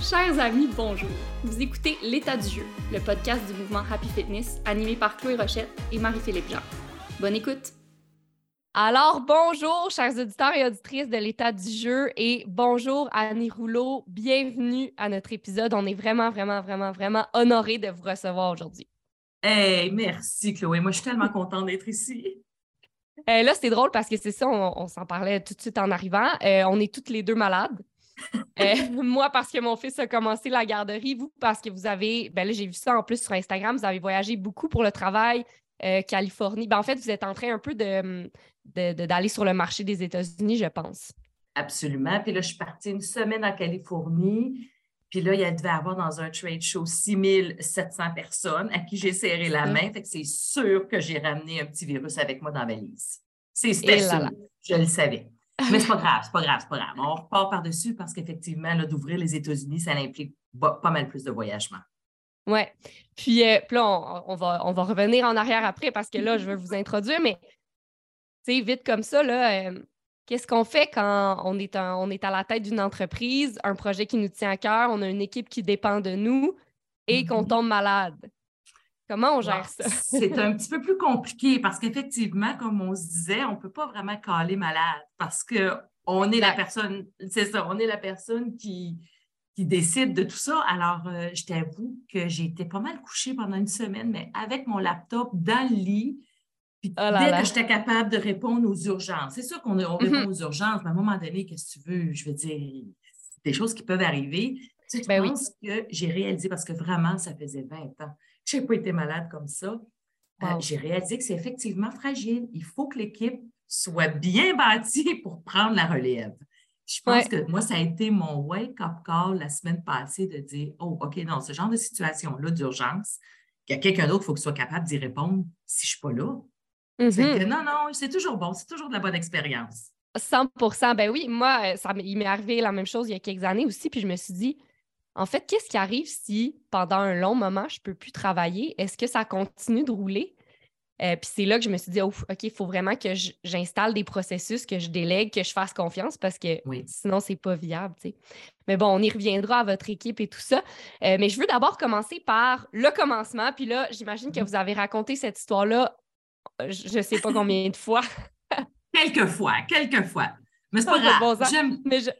Chers amis, bonjour. Vous écoutez L'état du jeu, le podcast du mouvement Happy Fitness animé par Chloé Rochette et Marie-Philippe Jean. Bonne écoute. Alors, bonjour, chers auditeurs et auditrices de l'état du jeu et bonjour Annie Rouleau. Bienvenue à notre épisode. On est vraiment, vraiment, vraiment, vraiment honorés de vous recevoir aujourd'hui. Hey, merci Chloé. Moi, je suis tellement contente d'être ici. Euh, là, c'est drôle parce que c'est ça, on, s'en parlait tout de suite en arrivant. Euh, on est toutes les deux malades. Euh, moi, parce que mon fils a commencé la garderie, vous, parce que vous avez, ben là, j'ai vu ça en plus sur Instagram, vous avez voyagé beaucoup pour le travail, Californie. Ben, en fait, vous êtes en train un peu de, d'aller sur le marché des États-Unis, je pense. Absolument. Puis là, je suis partie une semaine en Californie. Puis là, il devait avoir dans un trade show 6700 personnes à qui j'ai serré la mm. main. Fait que c'est sûr que j'ai ramené un petit virus avec moi dans ma valise. C'est sûr. Je le savais. Mais c'est pas grave, c'est pas grave, c'est pas grave. On repart par-dessus parce qu'effectivement, d'ouvrir les États-Unis, ça implique pas mal plus de voyagement. Oui. Puis, euh, là, on, va, on va revenir en arrière après parce que là, je vais vous introduire, mais tu sais, vite comme ça, là, euh, Qu'est-ce qu'on fait quand on est, on est à la tête d'une entreprise, un projet qui nous tient à cœur, on a une équipe qui dépend de nous et qu'on mm-hmm. tombe malade? Comment on gère ça? c'est un petit peu plus compliqué parce qu'effectivement, comme on se disait, on ne peut pas vraiment caler malade parce qu'on est la personne, c'est ça, on est la personne qui, qui décide de tout ça. Alors, euh, je t'avoue que j'ai été pas mal couchée pendant une semaine, mais avec mon laptop dans le lit, puis oh dès que j'étais capable de répondre aux urgences, c'est sûr qu'on répond mm-hmm. aux urgences, mais à un moment donné, qu'est-ce que tu veux? Je veux dire, des choses qui peuvent arriver. Tu sais, je ben pense que j'ai réalisé, parce que vraiment, ça faisait 20 ans je n'ai pas été malade comme ça. Euh, j'ai réalisé que c'est effectivement fragile. Il faut que l'équipe soit bien bâtie pour prendre la relève. Je pense que moi, ça a été mon wake-up call la semaine passée de dire Oh, OK, dans ce genre de situation-là d'urgence, qu'il y a quelqu'un d'autre, il faut qu'il soit capable d'y répondre si je ne suis pas là. Mm-hmm. non, non, c'est toujours bon, c'est toujours de la bonne expérience. 100% Ben oui, moi, euh, ça, il m'est arrivé la même chose il y a quelques années aussi, puis je me suis dit, en fait, qu'est-ce qui arrive si pendant un long moment, je ne peux plus travailler? Est-ce que ça continue de rouler? Euh, puis c'est là que je me suis dit, OK, il faut vraiment que j'installe des processus, que je délègue, que je fasse confiance parce que sinon, ce n'est pas viable. Mais bon, on y reviendra à votre équipe et tout ça. Euh, mais je veux d'abord commencer par le commencement. Puis là, j'imagine que mm-hmm. vous avez raconté cette histoire-là je ne sais pas combien de fois. quelques fois, quelques fois. Mais c'est pas grave.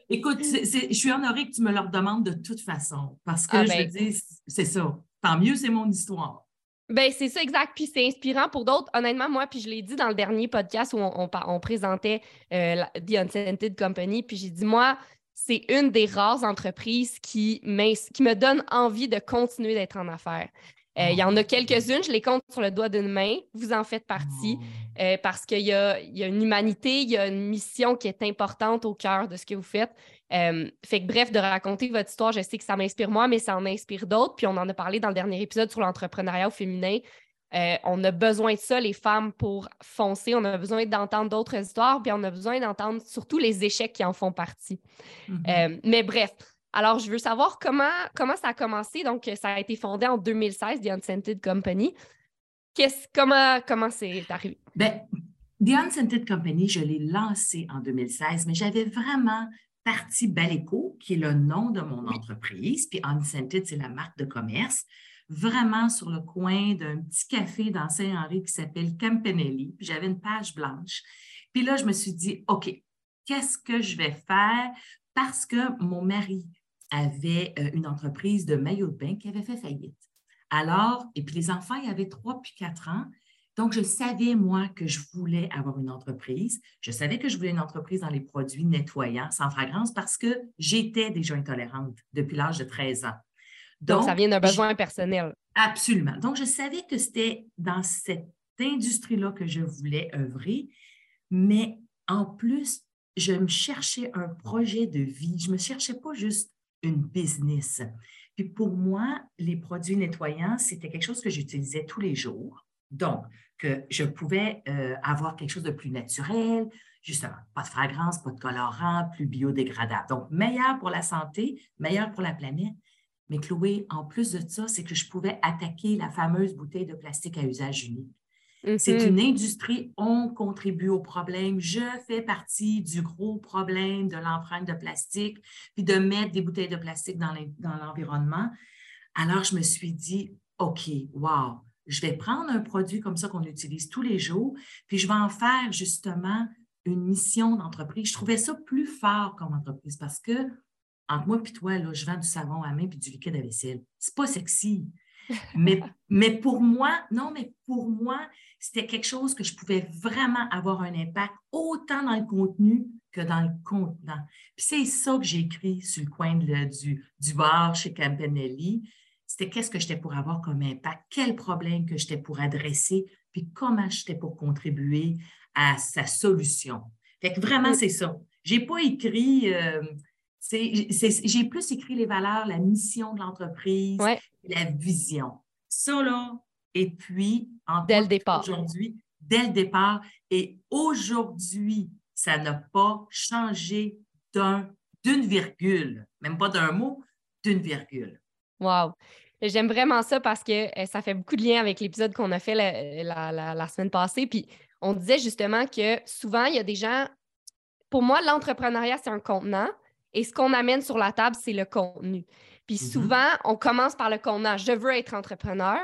Écoute, je suis honorée que tu me le demandes de toute façon parce que ah, je ben. dis, c'est ça. Tant mieux, c'est mon histoire. Ben, c'est ça, exact. Puis c'est inspirant pour d'autres. Honnêtement, moi, puis je l'ai dit dans le dernier podcast où on, présentait euh, The Unscented Company, puis j'ai dit, moi, c'est une des rares entreprises qui, qui me donne envie de continuer d'être en affaires. Euh, il y en a quelques-unes, je les compte sur le doigt d'une main. Vous en faites partie oh. euh, parce qu'il y, a, une humanité, il y a une mission qui est importante au cœur de ce que vous faites. Euh, fait que bref, de raconter votre histoire, je sais que ça m'inspire moi, mais ça en inspire d'autres. Puis on en a parlé dans le dernier épisode sur l'entrepreneuriat féminin. on a besoin de ça, les femmes, pour foncer. On a besoin d'entendre d'autres histoires, puis on a besoin d'entendre surtout les échecs qui en font partie. Mm-hmm. mais bref, alors, je veux savoir comment, comment ça a commencé. Donc, ça a été fondé en 2016, The Unscented Company. comment, comment c'est arrivé? Bien, The Unscented Company, je l'ai lancé en 2016, mais j'avais vraiment parti Baleco, qui est le nom de mon entreprise, puis Unscented, c'est la marque de commerce, vraiment sur le coin d'un petit café dans Saint-Henri qui s'appelle Campanelli. J'avais une page blanche. Puis là, je me suis dit, OK, qu'est-ce que je vais faire? Parce que mon mari avait euh, une entreprise de maillot de bain qui avait fait faillite. Alors, et puis les enfants, il y avait trois puis quatre ans. Donc, je savais, moi, que je voulais avoir une entreprise. Je savais que je voulais une entreprise dans les produits nettoyants sans fragrance parce que j'étais déjà intolérante depuis l'âge de 13 ans. Donc, ça vient d'un besoin personnel. Absolument. Donc, je savais que c'était dans cette industrie-là que je voulais œuvrer, mais en plus, je me cherchais un projet de vie. Je ne me cherchais pas juste une business. Puis pour moi, les produits nettoyants, c'était quelque chose que j'utilisais tous les jours. Donc, que je pouvais euh, avoir quelque chose de plus naturel, justement, pas de fragrance, pas de colorant, plus biodégradable. Donc, meilleur pour la santé, meilleur pour la planète. Mais Chloé, en plus de ça, c'est que je pouvais attaquer la fameuse bouteille de plastique à usage unique. C'est Mhm. une industrie, on contribue au problème. Je fais partie du gros problème de l'empreinte de plastique, puis de mettre des bouteilles de plastique dans l'en- dans l'environnement. Alors, je me suis dit, OK, wow, je vais prendre un produit comme ça qu'on utilise tous les jours, puis je vais en faire justement une mission d'entreprise. Je trouvais ça plus fort comme entreprise parce que, entre moi et toi, là, je vends du savon à main puis du liquide à vaisselle. C'est pas sexy. Mais, mais pour moi, non, mais pour moi, c'était quelque chose que je pouvais vraiment avoir un impact autant dans le contenu que dans le contenant. Puis c'est ça que j'ai écrit sur le coin de- du, du bar chez Campanelli. C'était qu'est-ce que j'étais pour avoir comme impact, quel problème que j'étais pour adresser, puis comment j'étais pour contribuer à sa solution? Fait que vraiment, c'est ça. J'ai pas écrit, euh, j'ai plus écrit les valeurs, la mission de l'entreprise, Ouais. la vision. Ça, là, et puis, en Dès le départ. Aujourd'hui, dès le départ. Et aujourd'hui, ça n'a pas changé d'un, d'une virgule, même pas d'un mot, d'une virgule. Wow. J'aime vraiment ça parce que euh, ça fait beaucoup de lien avec l'épisode qu'on a fait la, la- la- la semaine passée. Puis on disait justement que souvent, il y a des gens. Pour moi, l'entrepreneuriat, c'est un contenant. Et ce qu'on amène sur la table, c'est le contenu. Puis Mhm. souvent, on commence par le contenant. Je veux être entrepreneur.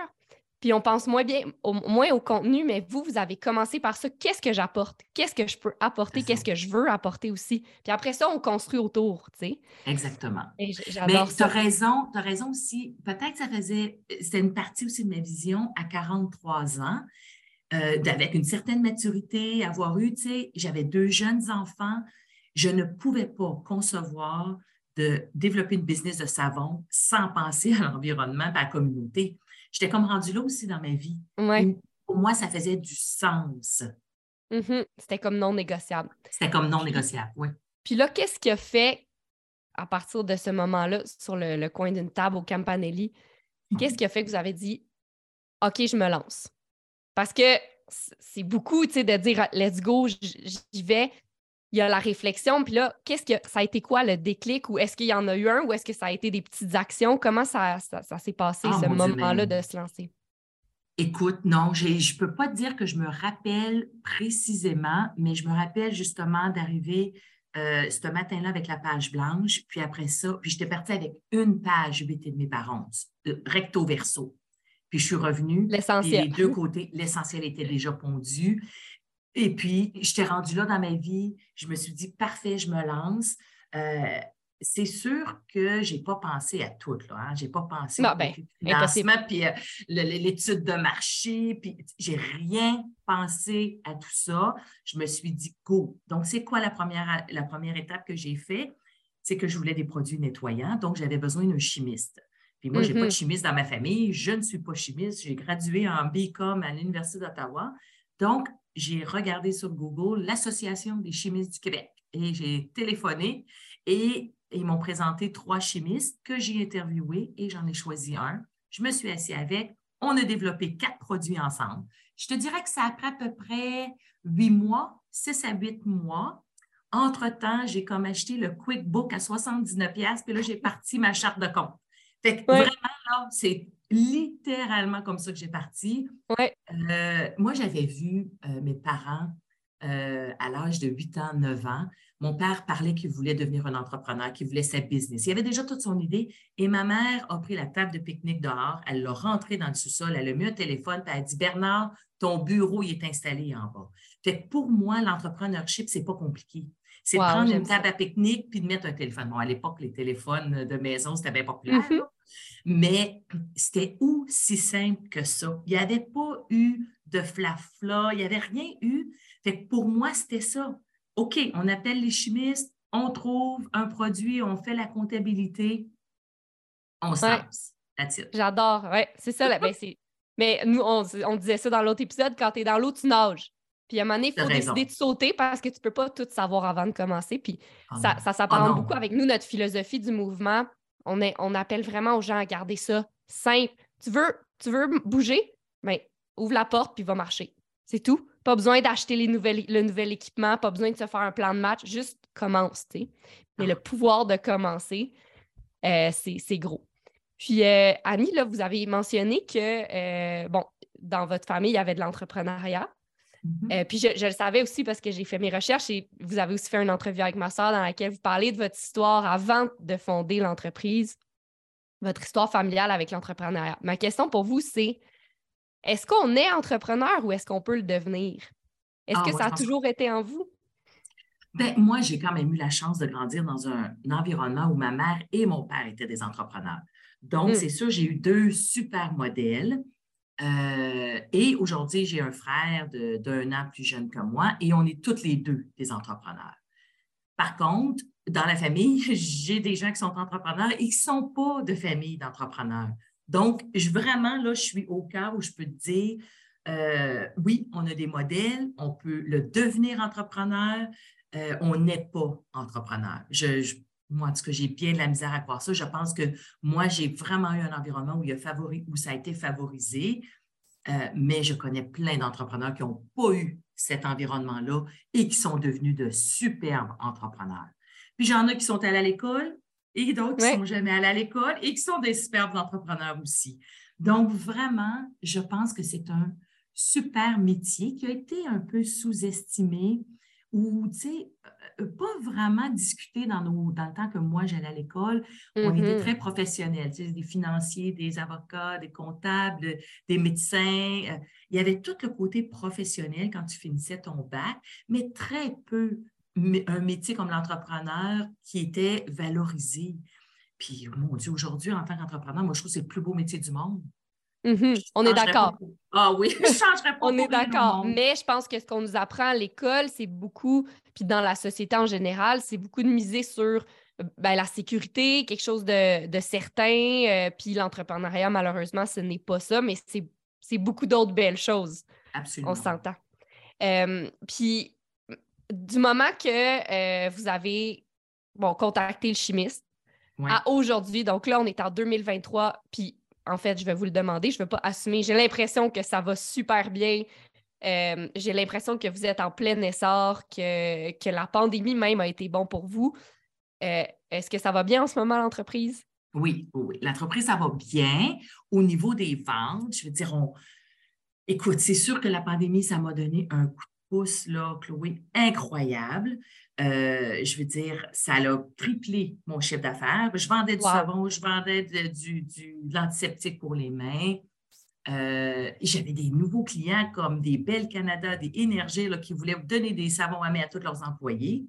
Puis on pense moins bien, au, moins au contenu, mais vous, vous avez commencé par ça. Qu'est-ce que j'apporte? Qu'est-ce que je peux apporter? Qu'est-ce que je veux apporter aussi? Puis après ça, on construit autour, tu sais. Exactement. Et Mais tu as raison, tu as raison aussi. Peut-être que ça faisait, c'était une partie aussi de ma vision à 43 ans, euh, avec une certaine maturité, avoir eu, tu sais, j'avais deux jeunes enfants. Je ne pouvais pas concevoir de développer une business de savon sans penser à l'environnement à la communauté. J'étais comme rendue là aussi dans ma vie. Ouais. Pour moi, ça faisait du sens. Mhm. C'était comme non négociable. C'était comme non négociable, oui. Puis là, qu'est-ce qui a fait, à partir de ce moment-là, sur le, le coin d'une table au Campanelli, qu'est-ce qui a fait que vous avez dit OK, je me lance? Parce que c'est beaucoup, tu sais, de dire let's go, j'y vais. Il y a la réflexion, puis là, qu'est-ce que ça a été quoi le déclic ou est-ce qu'il y en a eu un ou est-ce que ça a été des petites actions? Comment ça, ça, ça s'est passé, Ah, ce moment-là de se lancer? Écoute, non, je ne peux pas te dire que je me rappelle précisément, mais je me rappelle justement d'arriver euh, ce matin-là avec la page blanche, puis après ça, puis j'étais partie avec une page 8 et demi par once, de recto verso. Puis je suis revenue, L'essentiel. les deux côtés, l'essentiel était déjà pondu. Et puis, j'étais rendue là dans ma vie, je me suis dit, parfait, je me lance. Euh, c'est sûr que je n'ai pas pensé à tout, là. Hein? Je n'ai pas pensé au ben, financement, puis euh, l'étude de marché, puis j'ai rien pensé à tout ça. Je me suis dit, go. Donc, c'est quoi la première, la première étape que j'ai fait? C'est que je voulais des produits nettoyants, donc j'avais besoin d'un chimiste. Puis moi, je n'ai pas de chimiste dans ma famille, je ne suis pas chimiste, j'ai gradué en BCom à l'Université d'Ottawa. Donc, j'ai regardé sur Google l'Association des chimistes du Québec et j'ai téléphoné et ils m'ont présenté trois chimistes que j'ai interviewés et j'en ai choisi un. Je me suis assis avec. On a développé quatre produits ensemble. Je te dirais que ça a pris à peu près huit mois, six à huit mois. Entre-temps, j'ai comme acheté le QuickBook à 79$, puis là, j'ai parti ma charte de compte. Fait que vraiment, là, c'est littéralement comme ça que j'ai parti. Ouais. Euh, moi, j'avais vu euh, mes parents euh, à l'âge de 8 ans, 9 ans. Mon père parlait qu'il voulait devenir un entrepreneur, qu'il voulait sa business. Il avait déjà toute son idée. Et ma mère a pris la table de pique-nique dehors, elle l'a rentrée dans le sous-sol, elle a mis un téléphone, puis elle a dit Bernard, ton bureau il est installé en bas. Fait que pour moi, l'entrepreneurship, c'est pas compliqué. C'est de prendre une table à pique-nique puis de mettre un téléphone. Bon, à l'époque, les téléphones de maison, c'était bien populaire. Mhm. là. Mais c'était aussi simple que ça. Il n'y avait pas eu de flafla, il n'y avait rien eu. Fait que pour moi, c'était ça. OK, on appelle les chimistes, on trouve un produit, on fait la comptabilité, on se Ouais. J'adore. Ouais, c'est ça. là, ben, c'est- Mais nous, on, on disait ça dans l'autre épisode, quand tu es dans l'eau, tu nages. Puis à un moment donné, il faut raison. décider de sauter parce que tu ne peux pas tout savoir avant de commencer. Puis Ah ça, ça s'apparente Ah non. beaucoup avec nous, notre philosophie du mouvement. On, appelle vraiment aux gens à garder ça simple. Tu veux, bouger? Bien, ouvre la porte puis va marcher. C'est tout. Pas besoin d'acheter le nouvel équipement, pas besoin de se faire un plan de match, juste commence. Mais le pouvoir de commencer, euh, c'est c'est gros. Puis, euh, Annie, là, vous avez mentionné que, euh, bon, dans votre famille, il y avait de l'entrepreneuriat. Mhm. Euh, puis je, je le savais aussi parce que j'ai fait mes recherches et vous avez aussi fait une entrevue avec ma soeur dans laquelle vous parlez de votre histoire avant de fonder l'entreprise, votre histoire familiale avec l'entrepreneuriat. Ma question pour vous, c'est est-ce qu'on est entrepreneur ou est-ce qu'on peut le devenir? Est-ce Ah, que ça a toujours été en vous? Ben, moi, j'ai quand même eu la chance de grandir dans un, environnement où ma mère et mon père étaient des entrepreneurs. Donc, Mm. c'est sûr, j'ai eu deux super modèles. Euh, et aujourd'hui, j'ai un frère d'un an plus jeune que moi et on est toutes les deux des entrepreneurs. Par contre, dans la famille, j'ai des gens qui sont entrepreneurs et qui ne sont pas de famille d'entrepreneurs. Donc, vraiment, là, je suis au cas où je peux te dire, euh, oui, on a des modèles, on peut le devenir entrepreneur, euh, on n'est pas entrepreneur. Moi, en tout cas, j'ai bien de la misère à croire ça. Je pense que moi, j'ai vraiment eu un environnement où, il a favori- où ça a été favorisé, euh, mais je connais plein d'entrepreneurs qui n'ont pas eu cet environnement-là et qui sont devenus de superbes entrepreneurs. Puis j'en ai qui sont allés à l'école et d'autres qui ne sont jamais allés à l'école et qui sont des superbes entrepreneurs aussi. Donc, vraiment, je pense que c'est un super métier qui a été un peu sous-estimé ou, tu sais, euh, pas vraiment discuté dans, nos, dans le temps que moi j'allais à l'école. On était Mhm. très professionnels, tu sais, des financiers, des avocats, des comptables, des médecins. Euh, Il y avait tout le côté professionnel quand tu finissais ton bac, mais très peu un métier comme l'entrepreneur qui était valorisé. Puis, mon Dieu, aujourd'hui, en tant qu'entrepreneur, moi, je trouve que c'est le plus beau métier du monde. Mhm. On est d'accord. Ah oui, je ne changerais pas On est d'accord. Mais je pense que ce qu'on nous apprend à l'école, c'est beaucoup, puis dans la société en général, c'est beaucoup de miser sur ben, la sécurité, quelque chose de, de certain. euh, puis l'entrepreneuriat, malheureusement, ce n'est pas ça, mais c'est c'est beaucoup d'autres belles choses. Absolument. On s'entend. Euh, puis, du moment que euh, vous avez bon, contacté le chimiste Ouais. à aujourd'hui, donc là, on est en 2023, puis en fait, je vais vous le demander, je ne veux pas assumer. J'ai l'impression que ça va super bien. Euh, J'ai l'impression que vous êtes en plein essor, que, la pandémie même a été bon pour vous. Euh, Est-ce que ça va bien en ce moment, l'entreprise? Oui, oui, oui. L'entreprise, ça va bien. Au niveau des ventes, je veux dire, on... écoute, c'est sûr que la pandémie, ça m'a donné un coup de pouce, là, Chloé, incroyable. Euh, je veux dire, ça a triplé mon chiffre d'affaires. Je vendais du Wow. savon, je vendais de- du, du- de l'antiseptique pour les mains. Euh, J'avais des nouveaux clients comme des Belles Canada, des Énergies qui voulaient donner des savons à main à tous leurs employés.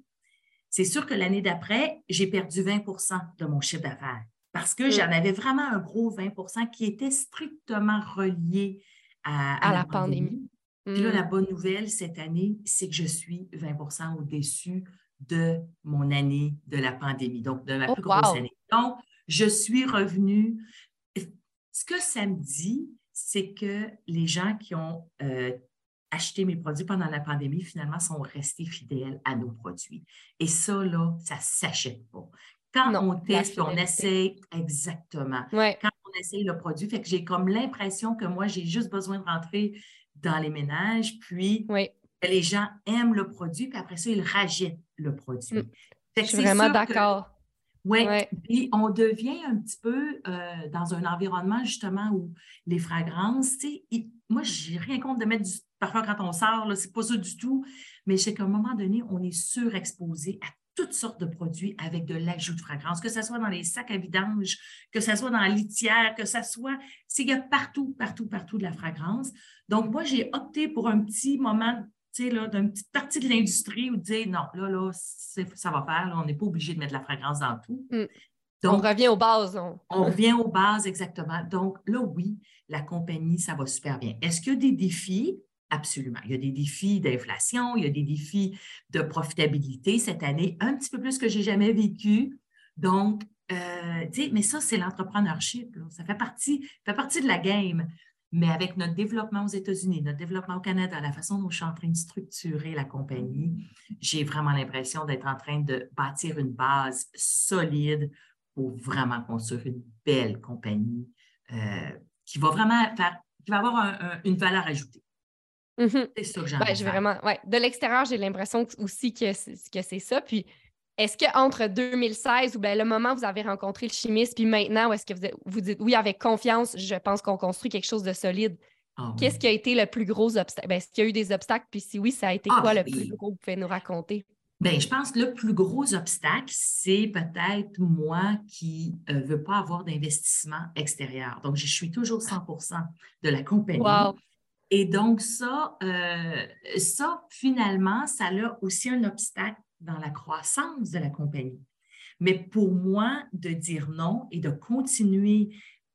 C'est sûr que l'année d'après, j'ai perdu 20% de mon chiffre d'affaires parce que Mm. j'en avais vraiment un gros 20% qui était strictement relié à, À la pandémie. Puis là, Mm. la bonne nouvelle cette année, c'est que je suis 20% au-dessus de mon année de la pandémie, donc de ma Oh, plus grosse wow. année. Donc, je suis revenue. Ce que ça me dit, c'est que les gens qui ont euh, acheté mes produits pendant la pandémie, finalement, sont restés fidèles à nos produits. Et ça, là, ça ne s'achète pas. Quand Non, on teste, on essaye, exactement Ouais. quand on essaye le produit. Fait que j'ai comme l'impression que moi, j'ai juste besoin de rentrer dans les ménages, puis Oui, les gens aiment le produit, puis après ça, ils rachètent le produit. Mm. Je suis c'est vraiment d'accord. oui, Ouais. puis on devient un petit peu euh, dans un environnement justement où les fragrances, tu sais, moi, j'ai rien contre de mettre du parfum quand on sort, c'est pas ça du tout, mais c'est qu'à un moment donné, on est surexposé à toutes sortes de produits avec de l'ajout de fragrance, que ce soit dans les sacs à vidange, que ce soit dans la litière, que ce soit, il y a partout, partout, partout de la fragrance. Donc, moi, j'ai opté pour un petit moment, tu sais, là, d'une petite partie de l'industrie où dire non, là, là, ça va faire, là, on n'est pas obligé de mettre de la fragrance dans tout. Mm. Donc, on revient aux bases. on- on revient aux bases exactement. Donc là, oui, la compagnie, ça va super bien. Est-ce qu'il y a des défis? Absolument. Il y a des défis d'inflation, il y a des défis de profitabilité cette année, un petit peu plus que j'ai jamais vécu. Donc, euh, mais ça, c'est l'entrepreneurship. Ça fait partie, fait partie de la game. Mais avec notre développement aux États-Unis, notre développement au Canada, la façon dont je suis en train de structurer la compagnie, j'ai vraiment l'impression d'être en train de bâtir une base solide pour vraiment construire une belle compagnie euh, qui va vraiment faire, qui va avoir un- un- une valeur ajoutée. Mhm. C'est ça que j'ai Ouais, envie de j'ai faire. vraiment, ouais. De l'extérieur, j'ai l'impression aussi que c'est, ça. Puis, est-ce qu'entre 2016 ou bien le moment où vous avez rencontré le chimiste, puis maintenant, où est-ce que vous, vous dites oui, avec confiance, je pense qu'on construit quelque chose de solide? Ah Qu'est-ce qui a été le plus gros obstacle? Ben, est-ce qu'il y a eu des obstacles? Puis si oui, ça a été ah, quoi le plus gros? Vous pouvez nous raconter? Bien, je pense que le plus gros obstacle, c'est peut-être moi qui ne euh, veux pas avoir d'investissement extérieur. Donc, je suis toujours 100% de la compagnie. Et donc, ça, euh, ça, finalement, ça a aussi un obstacle dans la croissance de la compagnie. Mais pour moi, de dire non et de continuer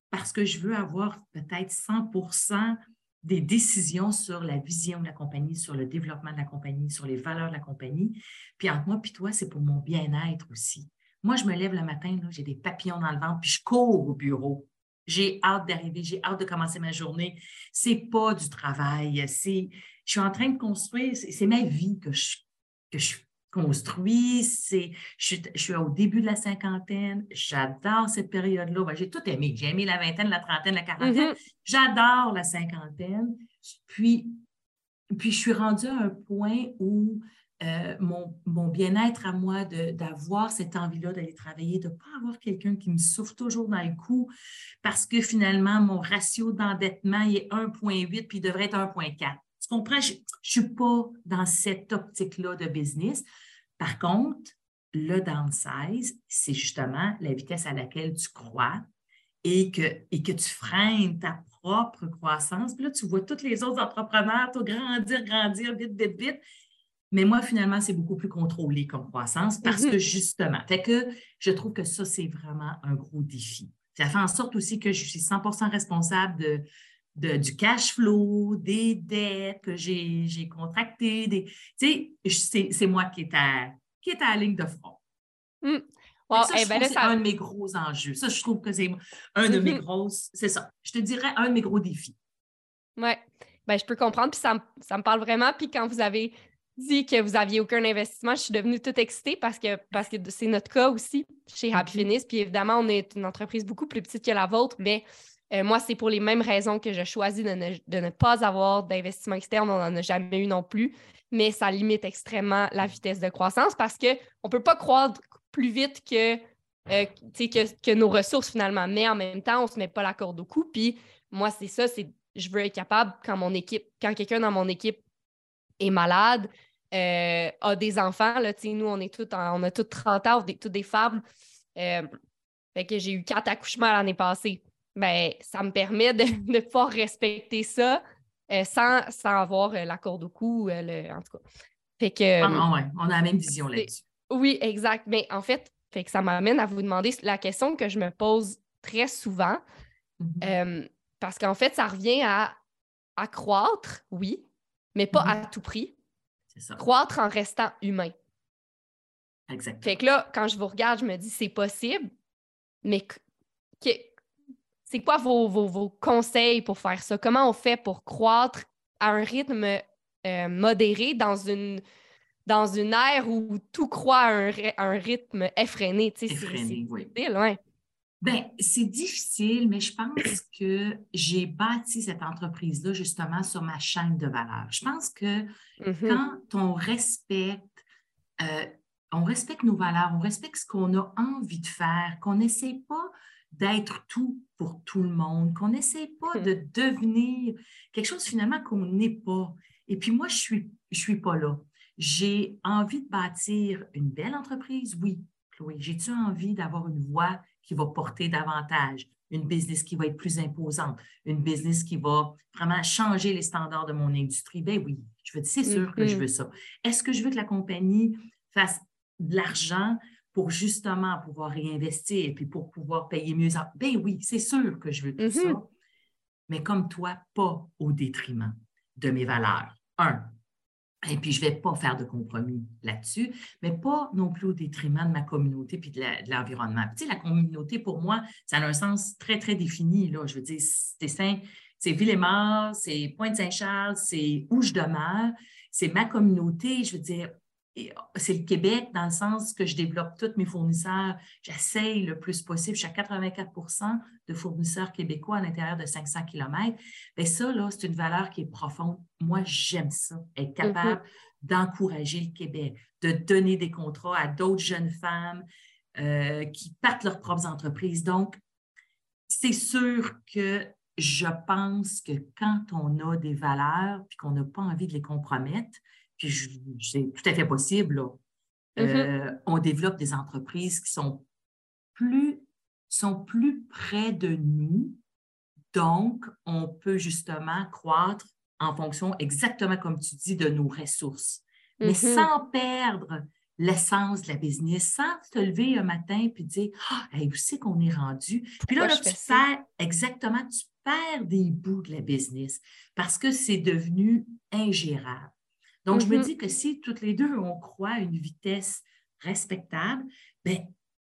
parce que je veux avoir peut-être 100% des décisions sur la vision de la compagnie, sur le développement de la compagnie, sur les valeurs de la compagnie. Puis entre moi et toi, c'est pour mon bien-être aussi. Moi, je me lève le matin, j'ai des papillons dans le ventre, puis je cours au bureau. J'ai hâte d'arriver, j'ai hâte de commencer ma journée. C'est pas du travail, c'est je suis en train de construire, c'est ma vie que je, que je construis. C'est, je, suis au début de la cinquantaine. J'adore cette période-là. Ben, j'ai tout aimé. J'ai aimé la vingtaine, la trentaine, la quarantaine. Mm-hmm. J'adore la cinquantaine. Puis, puis, je suis rendue à un point où euh, mon, bien-être à moi d'avoir cette envie-là d'aller travailler, de ne pas avoir quelqu'un qui me souffle toujours dans le cou parce que finalement, mon ratio d'endettement est 1,8 puis il devrait être 1,4. Tu comprends? Je ne suis pas dans cette optique-là de business. Par contre, le downsize, c'est justement la vitesse à laquelle tu crois et que, et que tu freines ta propre croissance. Puis là, tu vois tous les autres entrepreneurs tout grandir, grandir, vite, vite, vite. Mais moi, finalement, c'est beaucoup plus contrôlé comme croissance parce que mm-hmm. justement, fait que je trouve que ça, c'est vraiment un gros défi. Ça fait en sorte aussi que je suis 100% responsable de, du cash flow, des dettes que j'ai contractées. Des, tu sais, c'est moi qui est à, qui est à la ligne de front. Mm. ça, eh ben c'est un de mes gros enjeux. Ça, je trouve que c'est un de mes gros, c'est ça. Je te dirais un de mes gros défis. Oui, ben, je peux comprendre, puis ça, ça, me parle vraiment. Puis quand vous avez dit que vous n'aviez aucun investissement, je suis devenue toute excitée parce que parce que c'est notre cas aussi chez Happy. Fitness. Puis évidemment, on est une entreprise beaucoup plus petite que la vôtre, mais euh, moi, c'est pour les mêmes raisons que je choisis de ne, de ne pas avoir d'investissement externe. On n'en a jamais eu non plus mais ça limite extrêmement la vitesse de croissance parce qu'on ne peut pas croître plus vite que, euh, que, que, nos ressources finalement. Mais en même temps, on ne se met pas la corde au cou. Puis moi, c'est ça, c'est je veux être capable quand mon équipe, quand quelqu'un dans mon équipe est malade, euh, a des enfants, là, nous, on est tous on a tous 30 ans, on est tous des femmes. Euh, fait que j'ai eu quatre accouchements l'année passée. Ben, ça me permet de, de pouvoir respecter ça euh, sans, avoir euh, la corde au cou, en tout cas. Fait que, ah, on a la même vision là-dessus. Oui, exact. Mais en fait, fait que ça m'amène à vous demander la question que je me pose très souvent. Mm-hmm. parce qu'en fait, ça revient à, à croître, oui, mais pas à mm-hmm. tout prix. Ça. Croître en restant humain. Exactement. Fait que là, quand je vous regarde, je me dis c'est possible, mais c'est quoi vos, conseils pour faire ça? Comment on fait pour croître à un rythme euh, modéré dans une, dans une ère où tout croît à un, rythme effréné? Effréné, oui. Difficile, Bien, c'est difficile, mais je pense que j'ai bâti cette entreprise-là justement sur ma chaîne de valeur. Je pense que mm-hmm. quand on respecte, euh, on respecte nos valeurs, on respecte ce qu'on a envie de faire, qu'on n'essaie pas d'être tout pour tout le monde, qu'on n'essaie pas de devenir quelque chose finalement qu'on n'est pas. Et puis moi, je ne suis, je suis pas là. J'ai envie de bâtir une belle entreprise, oui, Chloé. J'ai-tu envie d'avoir une voix qui va porter davantage, une business qui va être plus imposante, une business qui va vraiment changer les standards de mon industrie? Ben oui, je veux dire, c'est sûr que je hmm. veux ça. Est-ce que je veux que la compagnie fasse de l'argent pour justement pouvoir réinvestir et puis pour pouvoir payer mieux? Ben oui, c'est sûr que je veux tout ça, mm-hmm. mais comme toi, pas au détriment de mes valeurs. Un. Et puis, je ne vais pas faire de compromis là-dessus, mais pas non plus au détriment de ma communauté puis de l'environnement. tu sais, la communauté, pour moi, ça a un sens très, très défini. Là. Je veux dire, c'est c'est Villemort, c'est Pointe-Saint-Charles, c'est où je demeure, c'est ma communauté. Je veux dire, c'est le Québec dans le sens que je développe tous mes fournisseurs. J'essaye le plus possible. Je suis à 84% de fournisseurs québécois à l'intérieur de 500 km. Bien, ça, là, c'est une valeur qui est profonde. Moi, j'aime ça, être capable mm-hmm. d'encourager le Québec, de donner des contrats à d'autres jeunes femmes euh, qui partent leurs propres entreprises. Donc, c'est sûr que je pense que quand on a des valeurs puis qu'on n'a pas envie de les compromettre, puis c'est tout à fait possible, mm-hmm. euh, on développe des entreprises qui sont plus, sont plus près de nous. Donc, on peut justement croître en fonction, exactement comme tu dis, de nos ressources, mais mm-hmm. sans perdre l'essence de la business, sans te lever un matin puis dire Ah, où c'est qu'on est rendu? Puis là, là tu perds, exactement, tu perds des bouts de la business parce que c'est devenu ingérable. Donc, je me mm-hmm. dis que si toutes les deux, on croit à une vitesse respectable, bien,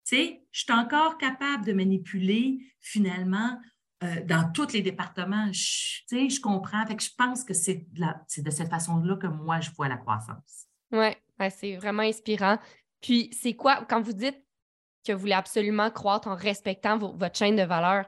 tu sais, je suis encore capable de manipuler finalement euh, dans tous les départements. Tu sais, je comprends. Fait que je pense que c'est de, de, cette façon-là que moi, je vois la croissance. Oui, c'est vraiment inspirant. Puis, c'est quoi, quand vous dites que vous voulez absolument croître en respectant votre chaîne de valeur,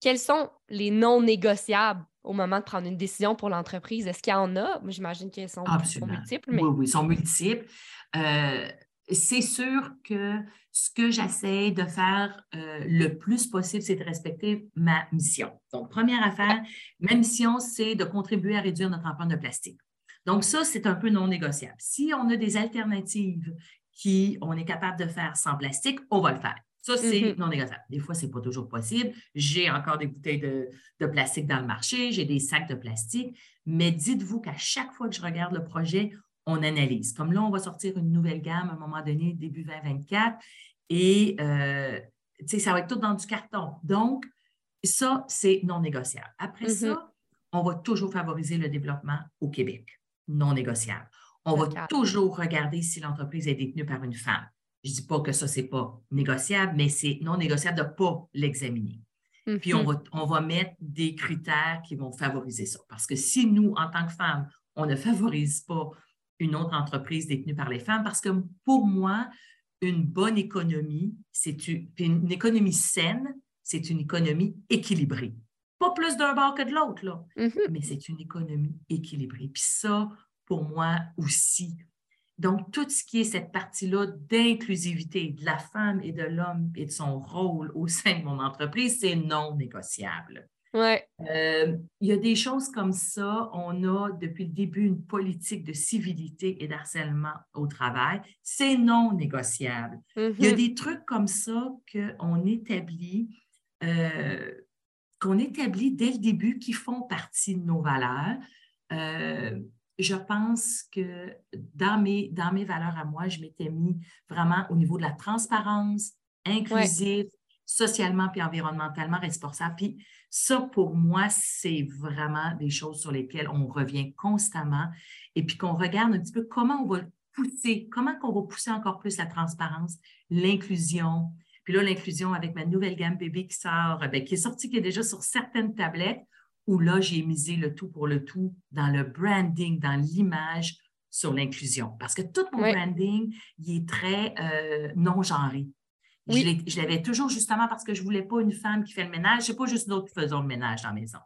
quels sont les non négociables au moment de prendre une décision pour l'entreprise? Est-ce qu'il y en a? J'imagine qu'ils sont, multiples. Oui, oui, ils sont multiples. Euh, c'est sûr que ce que j'essaie de faire euh, le plus possible, c'est de respecter ma mission. Donc, première affaire, ma mission, c'est de contribuer à réduire notre empreinte de plastique. Donc, ça, c'est un peu non négociable. Si on a des alternatives qui on est capable de faire sans plastique, on va le faire. Ça, c'est mm-hmm. non négociable. Des fois, ce n'est pas toujours possible. J'ai encore des bouteilles de, plastique dans le marché, j'ai des sacs de plastique, mais dites-vous qu'à chaque fois que je regarde le projet, on analyse. Comme là, on va sortir une nouvelle gamme à un moment donné, début 2024, et euh, ça va être tout dans du carton. Donc, ça, c'est non négociable. Après mm-hmm. ça, on va toujours favoriser le développement au Québec non négociable. On va toujours regarder si l'entreprise est détenue par une femme. Je ne dis pas que ça, ce n'est pas négociable, mais c'est non négociable de ne pas l'examiner. Puis on mhm. va, on va mettre des critères qui vont favoriser ça. Parce que si nous, en tant que femmes, on ne favorise pas une autre entreprise détenue par les femmes, parce que pour moi, une bonne économie, c'est une, une économie saine, c'est une économie équilibrée. Pas plus d'un bord que de l'autre, là. Mm-hmm. Mais c'est une économie équilibrée. Puis ça, pour moi aussi. Donc, tout ce qui est cette partie-là d'inclusivité de la femme et de l'homme et de son rôle au sein de mon entreprise, c'est non négociable. Ouais. Euh, il y a des choses comme ça. On a depuis le début une politique de civilité et d'harcèlement au travail. C'est non négociable. Il y a mm-hmm. des trucs comme ça qu'on établit. Euh, qu'on établit dès le début qui font partie de nos valeurs. Euh, je pense que dans mes, valeurs à moi, je m'étais mis vraiment au niveau de la transparence, inclusive, socialement puis environnementalement responsable. Puis ça, pour moi, c'est vraiment des choses sur lesquelles on revient constamment et puis qu'on regarde un petit peu comment on va pousser, comment on va pousser encore plus la transparence, l'inclusion, puis là, l'inclusion avec ma nouvelle gamme bébé qui sort, ben, qui est sortie, qui est déjà sur certaines tablettes, où là, j'ai misé le tout pour le tout dans le branding, dans l'image sur l'inclusion. Parce que tout mon branding, il est très euh, non-genré. Je l'avais toujours justement parce que je ne voulais pas une femme qui fait le ménage. Ce n'est pas juste d'autres qui faisons le ménage dans la maison.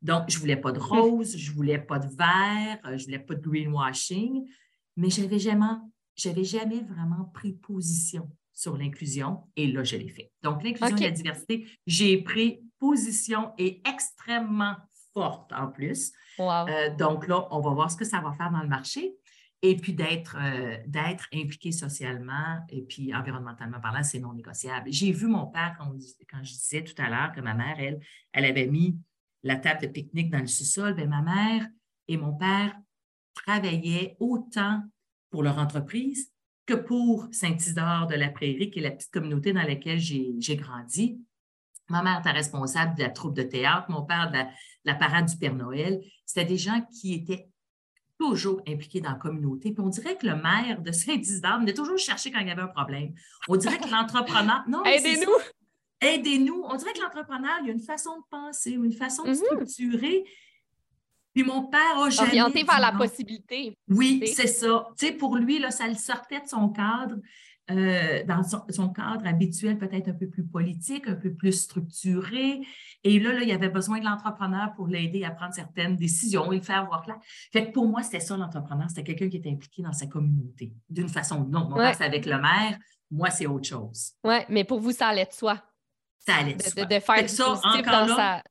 Donc, je ne voulais pas de rose, je ne voulais pas de vert, euh, je ne voulais pas de greenwashing, mais je n'avais jamais, jamais vraiment pris position sur l'inclusion et là, je l'ai fait. Donc, l'inclusion et la diversité, j'ai pris position et extrêmement forte en plus. Euh, donc là, on va voir ce que ça va faire dans le marché. Et puis d'être euh, d'être impliqué socialement et puis environnementalement parlant, c'est non négociable. J'ai vu mon père quand, quand, je disais tout à l'heure que ma mère, elle, elle avait mis la table de pique-nique dans le sous-sol. Bien, ma mère et mon père travaillaient autant pour leur entreprise que pour Saint-Isidore de la Prairie, qui est la petite communauté dans laquelle j'ai grandi. Ma mère était responsable de la troupe de théâtre, mon père de la, parade du Père Noël. C'était des gens qui étaient toujours impliqués dans la communauté. Puis on dirait que le maire de Saint-Isidore venait toujours chercher quand il y avait un problème. On dirait que l'entrepreneur. Non, Aidez-nous! Aidez-nous. On dirait que l'entrepreneur, il y a une façon de penser ou une façon de mm-hmm. structurer puis mon père a jamais. Orienté vers la possibilité. Oui, c'est ça. Tu sais, pour lui, là, ça le sortait de son cadre, euh, dans son, cadre habituel, peut-être un peu plus politique, un peu plus structuré. Et là, là il y avait besoin de l'entrepreneur pour l'aider à prendre certaines décisions et le faire voir clair. Fait que pour moi, c'était ça, l'entrepreneur. C'était quelqu'un qui était impliqué dans sa communauté, d'une façon ou d'une autre. Mon père, c'est avec le maire. Moi, c'est autre chose. Oui, mais pour vous, ça allait de soi. Ça allait de, soi. De, faire ça, encore dans sa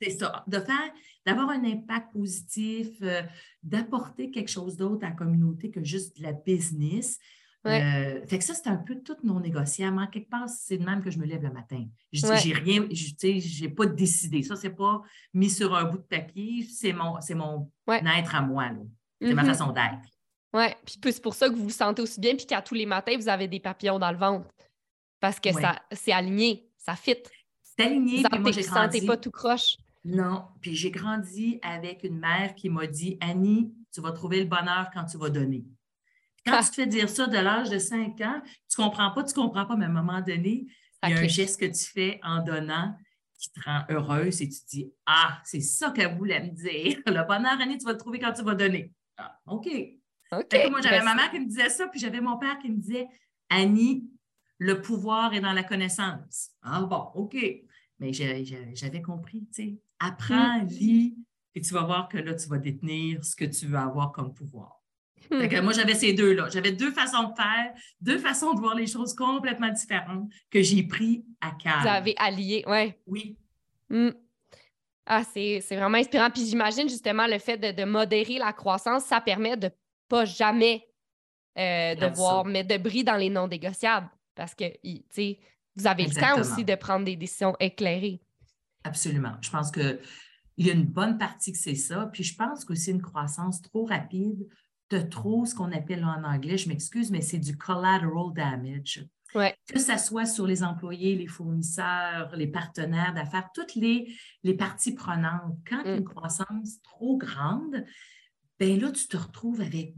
C'est ça, de faire, d'avoir un impact positif, euh, d'apporter quelque chose d'autre à la communauté que juste de la business. Euh, fait que ça, c'est un peu tout non négociable. En quelque part, c'est de même que je me lève le matin. Je dis, j'ai rien, je n'ai pas décidé. Ça, c'est pas mis sur un bout de papier. C'est mon, c'est mon être à moi. C'est ma mm-hmm. façon d'être. Oui, puis c'est pour ça que vous vous sentez aussi bien, puis qu'à tous les matins, vous avez des papillons dans le ventre. Parce que ça c'est aligné, ça fit. C'est aligné, puis moi, j'ai sentez pas tout croche. Non, puis j'ai grandi avec une mère qui m'a dit Annie, tu vas trouver le bonheur quand tu vas donner. Quand tu te fais dire ça de l'âge de 5 ans, tu comprends pas, tu comprends pas, mais à un moment donné, il y a un geste que tu fais en donnant qui te rend heureuse et tu te dis Ah, c'est ça qu'elle voulait me dire. Le bonheur, Annie, tu vas le trouver quand tu vas donner. Ah, OK. OK. moi, j'avais ben, ma mère qui me disait ça, puis j'avais mon père qui me disait Annie, le pouvoir est dans la connaissance. Ah bon, OK. Mais j'avais compris, tu sais. Apprends, mm. lis, et tu vas voir que là, tu vas détenir ce que tu veux avoir comme pouvoir. Hmm. moi, j'avais ces deux-là. J'avais deux façons de faire, deux façons de voir les choses complètement différentes que j'ai pris à cœur. Vous avez allié, ouais. oui. Hmm. Ah, c'est vraiment inspirant. Puis j'imagine justement le fait de, modérer la croissance, ça permet de pas jamais euh, devoir mettre de bris dans les non négociables parce que, tu sais, vous avez le temps aussi de prendre des décisions éclairées. Absolument. Je pense qu'il y a une bonne partie que c'est ça. Puis je pense qu'aussi une croissance trop rapide de trop ce qu'on appelle en anglais, je m'excuse, mais c'est du collateral damage. Que ce soit sur les employés, les fournisseurs, les partenaires d'affaires, toutes les, les parties prenantes. Quand mm. une croissance trop grande, ben là, tu te retrouves avec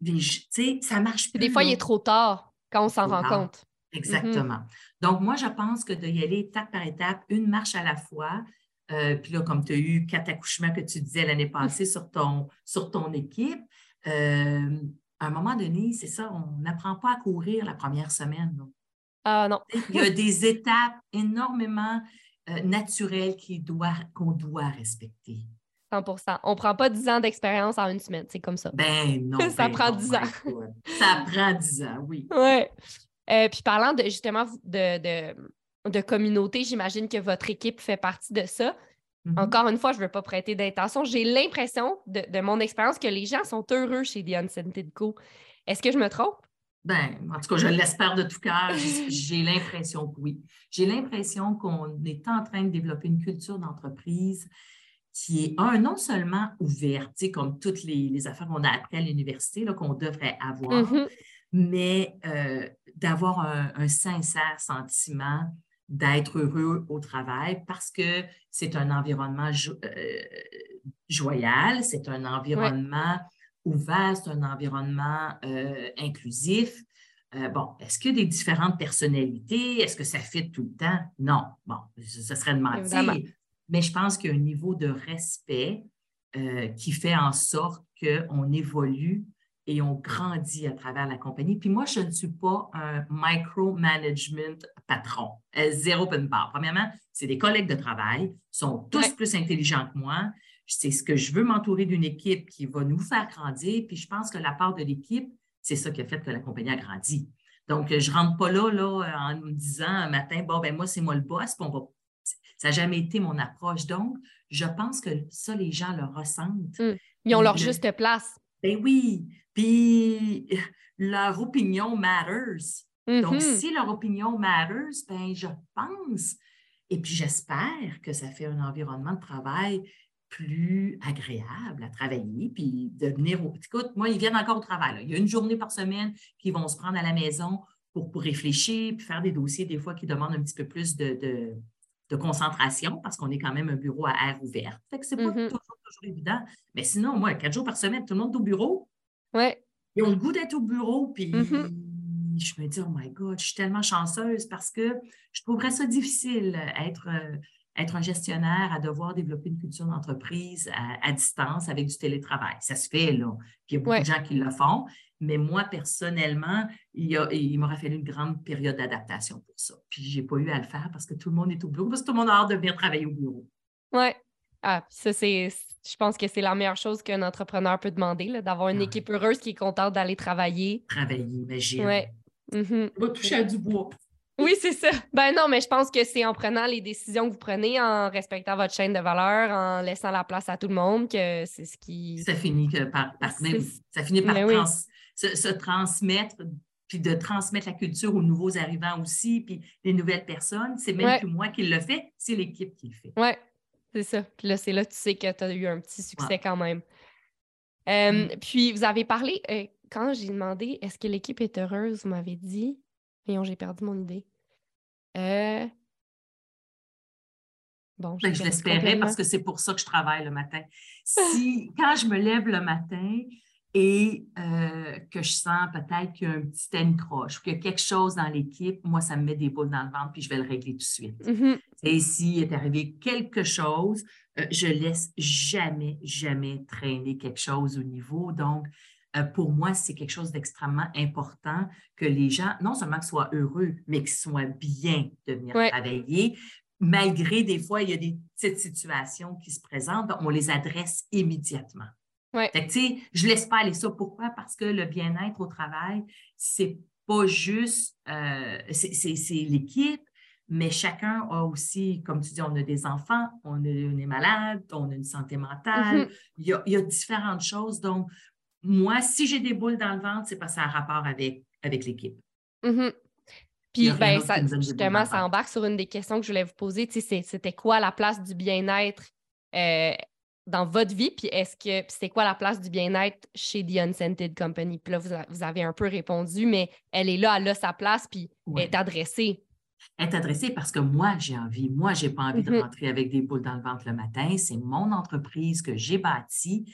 des. Tu sais, ça marche plus. Des fois, il est trop tard quand on s'en rend compte. Exactement. Mm-hmm. Donc, moi, je pense que d'y aller étape par étape, une marche à la fois. Euh, puis là, comme tu as eu quatre accouchements que tu disais l'année passée sur ton, sur ton équipe, euh, à un moment donné, c'est ça, on n'apprend pas à courir la première semaine. Ah non. Il y a des étapes énormément euh, naturelles qu'on doit, respecter. 100% On ne prend pas 10 ans d'expérience en une semaine, c'est comme ça. Ben non. ça ben prend 10 ans. ça prend 10 ans, oui. Oui. Euh, puis parlant de, justement de, de, de communauté, j'imagine que votre équipe fait partie de ça. Mm-hmm. Encore une fois, je ne veux pas prêter d'intention. J'ai l'impression de, mon expérience que les gens sont heureux chez The Unscented Co. Est-ce que je me trompe? Ben, en tout cas, je l'espère de tout cœur. J'ai l'impression que oui. J'ai l'impression qu'on est en train de développer une culture d'entreprise qui est, un, non seulement ouverte, comme toutes les, affaires qu'on a appris à l'université, qu'on devrait avoir, mm-hmm. mais euh, d'avoir un, sincère sentiment d'être heureux au travail parce que c'est un environnement euh, joyal, c'est un environnement ouvert, c'est un environnement euh, inclusif. Euh, bon, est-ce qu'il y a des différentes personnalités? Est-ce que ça fit tout le temps? Non. Bon, ce serait de mentir. Mais je pense qu'il y a un niveau de respect qui fait en sorte qu'on évolue et on grandit à travers la compagnie. Puis moi, je ne suis pas un micromanagement patron. Euh, zéro peine part. Premièrement, c'est des collègues de travail, sont tous plus intelligents que moi. C'est ce que je veux m'entourer d'une équipe qui va nous faire grandir. Puis je pense que la part de l'équipe, c'est ça qui a fait que la compagnie a grandi. Donc, je ne rentre pas là, là en me disant un matin, bon, ben moi, c'est moi le boss, puis on va. Ça n'a jamais été mon approche. Donc, je pense que ça, les gens le ressentent. Hum. Ils ont leur juste place. Ben oui. Puis leur opinion matters. Donc, mm-hmm. si leur opinion matters, ben je pense et puis j'espère que ça fait un environnement de travail plus agréable à travailler, puis de venir au... Écoute, moi, ils viennent encore au travail. Il y a une journée par semaine qu'ils vont se prendre à la maison pour, pour réfléchir, puis faire des dossiers des fois qui demandent un petit peu plus de, de, concentration parce qu'on est quand même un bureau à air ouvert. Fait que c'est pas mm-hmm. toujours, toujours, évident. Mais sinon, moi, quatre jours par semaine, tout le monde est au bureau. Ouais. Ils ont le goût d'être au bureau, puis mm-hmm. je me dis, oh my God, je suis tellement chanceuse parce que je trouverais ça difficile être, euh, être un gestionnaire à devoir développer une culture d'entreprise à, distance avec du télétravail. Ça se fait, là. Puis il y a beaucoup de gens qui le font. Mais moi, personnellement, il, il m'aurait fallu une grande période d'adaptation pour ça. Puis je n'ai pas eu à le faire parce que tout le monde est au bureau, parce que tout le monde a hâte de venir travailler au bureau. Oui. Ah, ça, c'est je pense que c'est la meilleure chose qu'un entrepreneur peut demander, d'avoir une équipe heureuse qui est contente d'aller travailler. Travailler, imagine. Ouais. Mm-hmm. On va toucher à du bois. Oui, c'est ça. Ben non, mais je pense que c'est en prenant les décisions que vous prenez, en respectant votre chaîne de valeur, en laissant la place à tout le monde, que c'est ce qui. Ça finit par, ça finit par ben se, transmettre, puis de transmettre la culture aux nouveaux arrivants aussi, puis les nouvelles personnes. C'est même plus moi qui le fais, c'est l'équipe qui le fait. Oui, c'est ça. Puis là, c'est là que tu sais que tu as eu un petit succès quand même. Euh, mm. Puis vous avez parlé, euh, quand j'ai demandé est-ce que l'équipe est heureuse, vous m'avez dit. Voyons, j'ai perdu mon idée. Euh... Bon, ben, je l'espérais parce que c'est pour ça que je travaille le matin. Si, quand je me lève le matin et euh, que je sens peut-être qu'il y a un petit ancroche ou qu'il y a quelque chose dans l'équipe, moi, ça me met des boules dans le ventre puis je vais le régler tout de suite. Mm-hmm. Et s'il est arrivé quelque chose, euh, je laisse jamais, jamais traîner quelque chose au niveau. Donc, euh, pour moi, c'est quelque chose d'extrêmement important que les gens, non seulement soient heureux, mais qu'ils soient bien de venir travailler. Malgré des fois, il y a des petites situations qui se présentent, on les adresse immédiatement. Ouais. je ne laisse pas aller ça. Pourquoi? Parce que le bien-être au travail, c'est pas juste, euh, c'est l'équipe, mais chacun a aussi, comme tu dis, on a des enfants, on, est malade, on a une santé mentale, mm-hmm. il, y a, il, y a, différentes choses. Donc, moi, si j'ai des boules dans le ventre, c'est parce que ça a rapport avec, avec l'équipe. Mm-hmm. Puis, ben, justement, ça embarque sur une des questions que je voulais vous poser. C'était quoi la place du bien-être euh, dans votre vie? Puis, est-ce que c'est quoi la place du bien-être chez The Unscented Company? Puis là, vous, avez un peu répondu, mais elle est là, elle a sa place, puis elle est adressée. Elle est adressée parce que moi, j'ai envie. Moi, je n'ai pas envie de mm-hmm. rentrer avec des boules dans le ventre le matin. C'est mon entreprise que j'ai bâtie.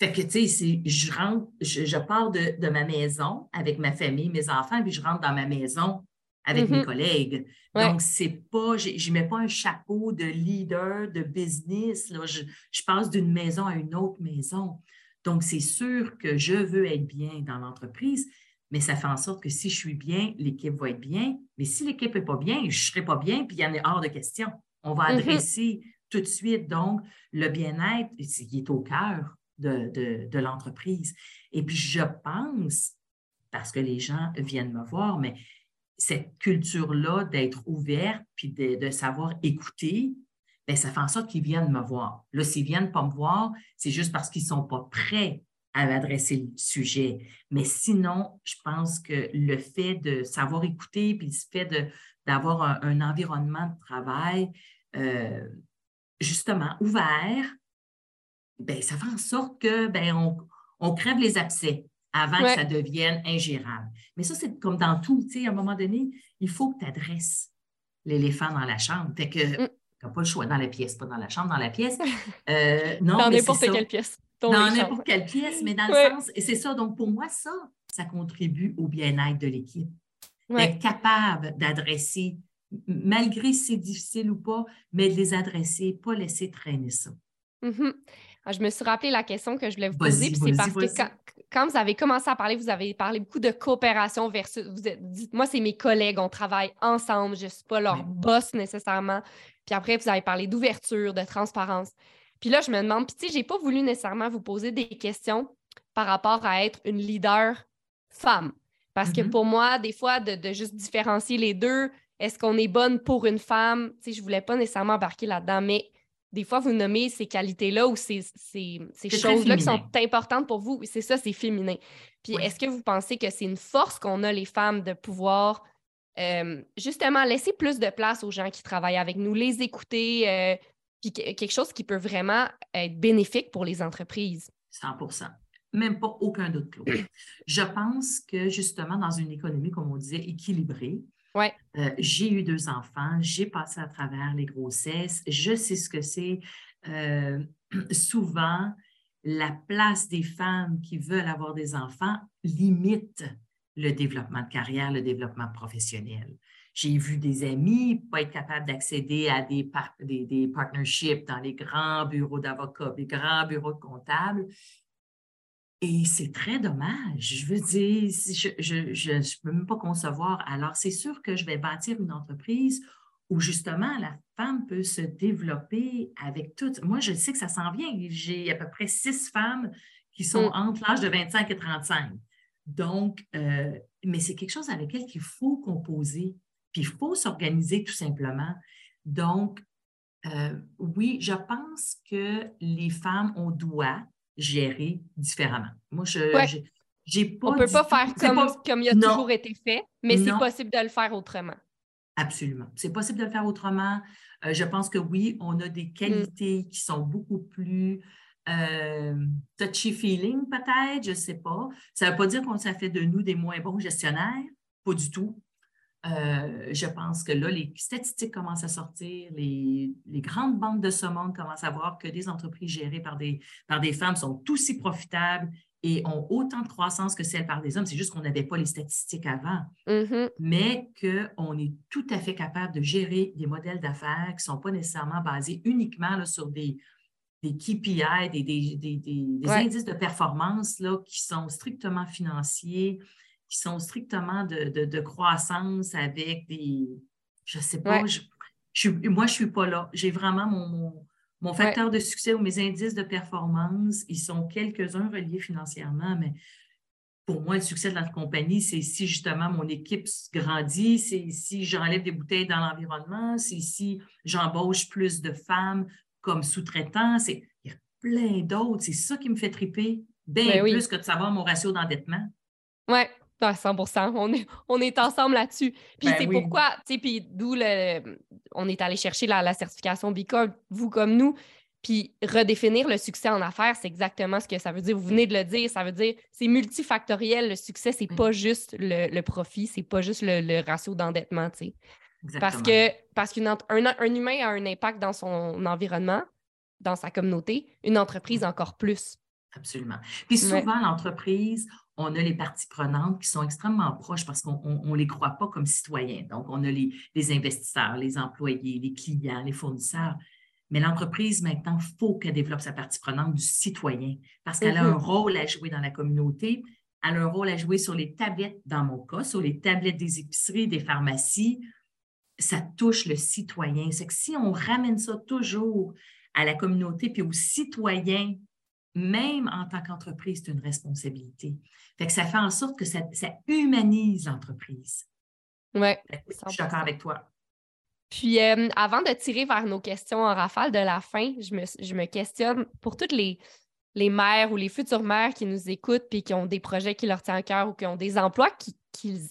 Fait que, tu sais, je rentre, je, pars de, ma maison avec ma famille, mes enfants, puis je rentre dans ma maison avec mes mm-hmm. collègues. Donc, c'est pas, je ne mets pas un chapeau de leader de business. Là. Je, passe d'une maison à une autre maison. Donc, c'est sûr que je veux être bien dans l'entreprise, mais ça fait en sorte que si je suis bien, l'équipe va être bien. Mais si l'équipe n'est pas bien, je ne serai pas bien, puis il y en a hors de question. On va mm-hmm. adresser tout de suite. Donc, le bien-être, il est au cœur de, l'entreprise. Et puis, je pense, parce que les gens viennent me voir, mais cette culture-là d'être ouverte puis de, savoir écouter, bien, ça fait en sorte qu'ils viennent me voir. Là, s'ils ne viennent pas me voir, c'est juste parce qu'ils ne sont pas prêts à adresser le sujet. Mais sinon, je pense que le fait de savoir écouter, puis le fait d'avoir un, environnement de travail euh, justement ouvert, ben, ça fait en sorte que ben, crève les abcès avant que ça devienne ingérable. Mais ça, c'est comme dans tout. À un moment donné, il faut que tu adresses l'éléphant dans la chambre. Fait que mm. tu n'as pas le choix dans la pièce, pas dans la chambre, dans la pièce. Euh, non, dans n'importe quelle pièce. Dans n'importe quelle pièce, mais dans le sens, et c'est ça. Donc, pour moi, ça, ça contribue au bien-être de l'équipe. Être capable d'adresser, malgré si c'est difficile ou pas, mais de les adresser, pas laisser traîner ça. Mm-hmm. Ah, je me suis rappelé la question que je voulais vous poser, puis c'est parce que quand, vous avez commencé à parler, vous avez parlé beaucoup de coopération versus. Vous moi, c'est mes collègues, on travaille ensemble, je ne suis pas leur boss nécessairement. Puis après, vous avez parlé d'ouverture, de transparence. Puis là, je me demande, puis tu sais, je n'ai pas voulu nécessairement vous poser des questions par rapport à être une leader femme. Parce que mm-hmm. pour moi, des fois, de, de juste différencier les deux, est-ce qu'on est bonne pour une femme? Tu sais, je ne voulais pas nécessairement embarquer là-dedans, mais des fois, vous nommez ces qualités-là ou ces, choses-là qui sont importantes pour vous. C'est ça, c'est féminin. Puis est-ce que vous pensez que c'est une force qu'on a, les femmes, de pouvoir euh, justement laisser plus de place aux gens qui travaillent avec nous, les écouter, euh, puis quelque chose qui peut vraiment être bénéfique pour les entreprises? 100% même pas aucun doute, Claude. Je pense que justement, dans une économie, comme on disait, équilibrée, Ouais. Euh, j'ai eu deux enfants, j'ai passé à travers les grossesses, je sais ce que c'est. Euh, souvent, la place des femmes qui veulent avoir des enfants limite le développement de carrière, le développement professionnel. J'ai vu des amis pas être capables d'accéder à des, des, des, partnerships dans les grands bureaux d'avocats, les grands bureaux de comptables et c'est très dommage. Je veux dire, je ne peux même pas concevoir. Alors, c'est sûr que je vais bâtir une entreprise où justement la femme peut se développer avec tout. Moi, je sais que ça s'en vient. J'ai à peu près six femmes qui sont mm. entre l'âge de 25 et 35. Donc, euh, mais c'est quelque chose avec lequel il faut composer. Puis il faut s'organiser tout simplement. Donc, euh, oui, je pense que les femmes, on doit gérer différemment. Moi, je, j'ai pas. On ne peut pas faire comme, comme il a toujours été fait, mais c'est possible de le faire autrement. Absolument. C'est possible de le faire autrement. Euh, je pense que oui, on a des qualités qui sont beaucoup plus euh, touchy feeling, peut-être, je ne sais pas. Ça ne veut pas dire qu'on ça fait de nous des moins bons gestionnaires, pas du tout. Euh, je pense que là, les statistiques commencent à sortir, les, grandes banques de ce monde commencent à voir que des entreprises gérées par des, par des femmes sont aussi profitables et ont autant de croissance que celles par des hommes. C'est juste qu'on n'avait pas les statistiques avant, mm-hmm. mais qu'on est tout à fait capable de gérer des modèles d'affaires qui ne sont pas nécessairement basés uniquement sur des, des KPI, des, des, indices de performance là, qui sont strictement financiers, qui sont strictement de, croissance avec des. Je ne sais pas, je, moi, je ne suis pas là. J'ai vraiment mon, mon, facteur de succès ou mes indices de performance, ils sont quelques-uns reliés financièrement, mais pour moi, le succès de la compagnie, c'est si justement mon équipe grandit, c'est si j'enlève des bouteilles dans l'environnement, c'est si j'embauche plus de femmes comme sous-traitants. Il y a plein d'autres. C'est ça qui me fait triper, bien ben plus que de savoir mon ratio d'endettement. Oui, 100 on est, on est ensemble là-dessus. Puis ben c'est pourquoi, tu sais, puis d'où le, on est allé chercher la, certification B vous comme nous. Puis redéfinir le succès en affaires, c'est exactement ce que ça veut dire. Vous venez de le dire, ça veut dire c'est multifactoriel. Le succès, c'est pas juste le, le profit, c'est pas juste le, ratio d'endettement, tu sais. Parce que parce qu'un un, humain a un impact dans son environnement, dans sa communauté, une entreprise encore plus. Absolument. Puis souvent, l'entreprise, on a les parties prenantes qui sont extrêmement proches parce qu'on ne les croit pas comme citoyens. Donc, on a les, investisseurs, les employés, les clients, les fournisseurs. Mais l'entreprise, maintenant, il faut qu'elle développe sa partie prenante du citoyen parce qu'elle a un mm-hmm. rôle à jouer dans la communauté. Elle a un rôle à jouer sur les tablettes, dans mon cas, sur les tablettes des épiceries, des pharmacies. Ça touche le citoyen. C'est que si on ramène ça toujours à la communauté puis aux citoyens même en tant qu'entreprise, c'est une responsabilité. Fait que ça fait en sorte que ça, humanise l'entreprise. Oui. Je suis d'accord avec toi. Puis, euh, avant de tirer vers nos questions en rafale de la fin, je me, questionne pour toutes les, les mères ou les futures mères qui nous écoutent puis qui ont des projets qui leur tiennent à cœur ou qui ont des emplois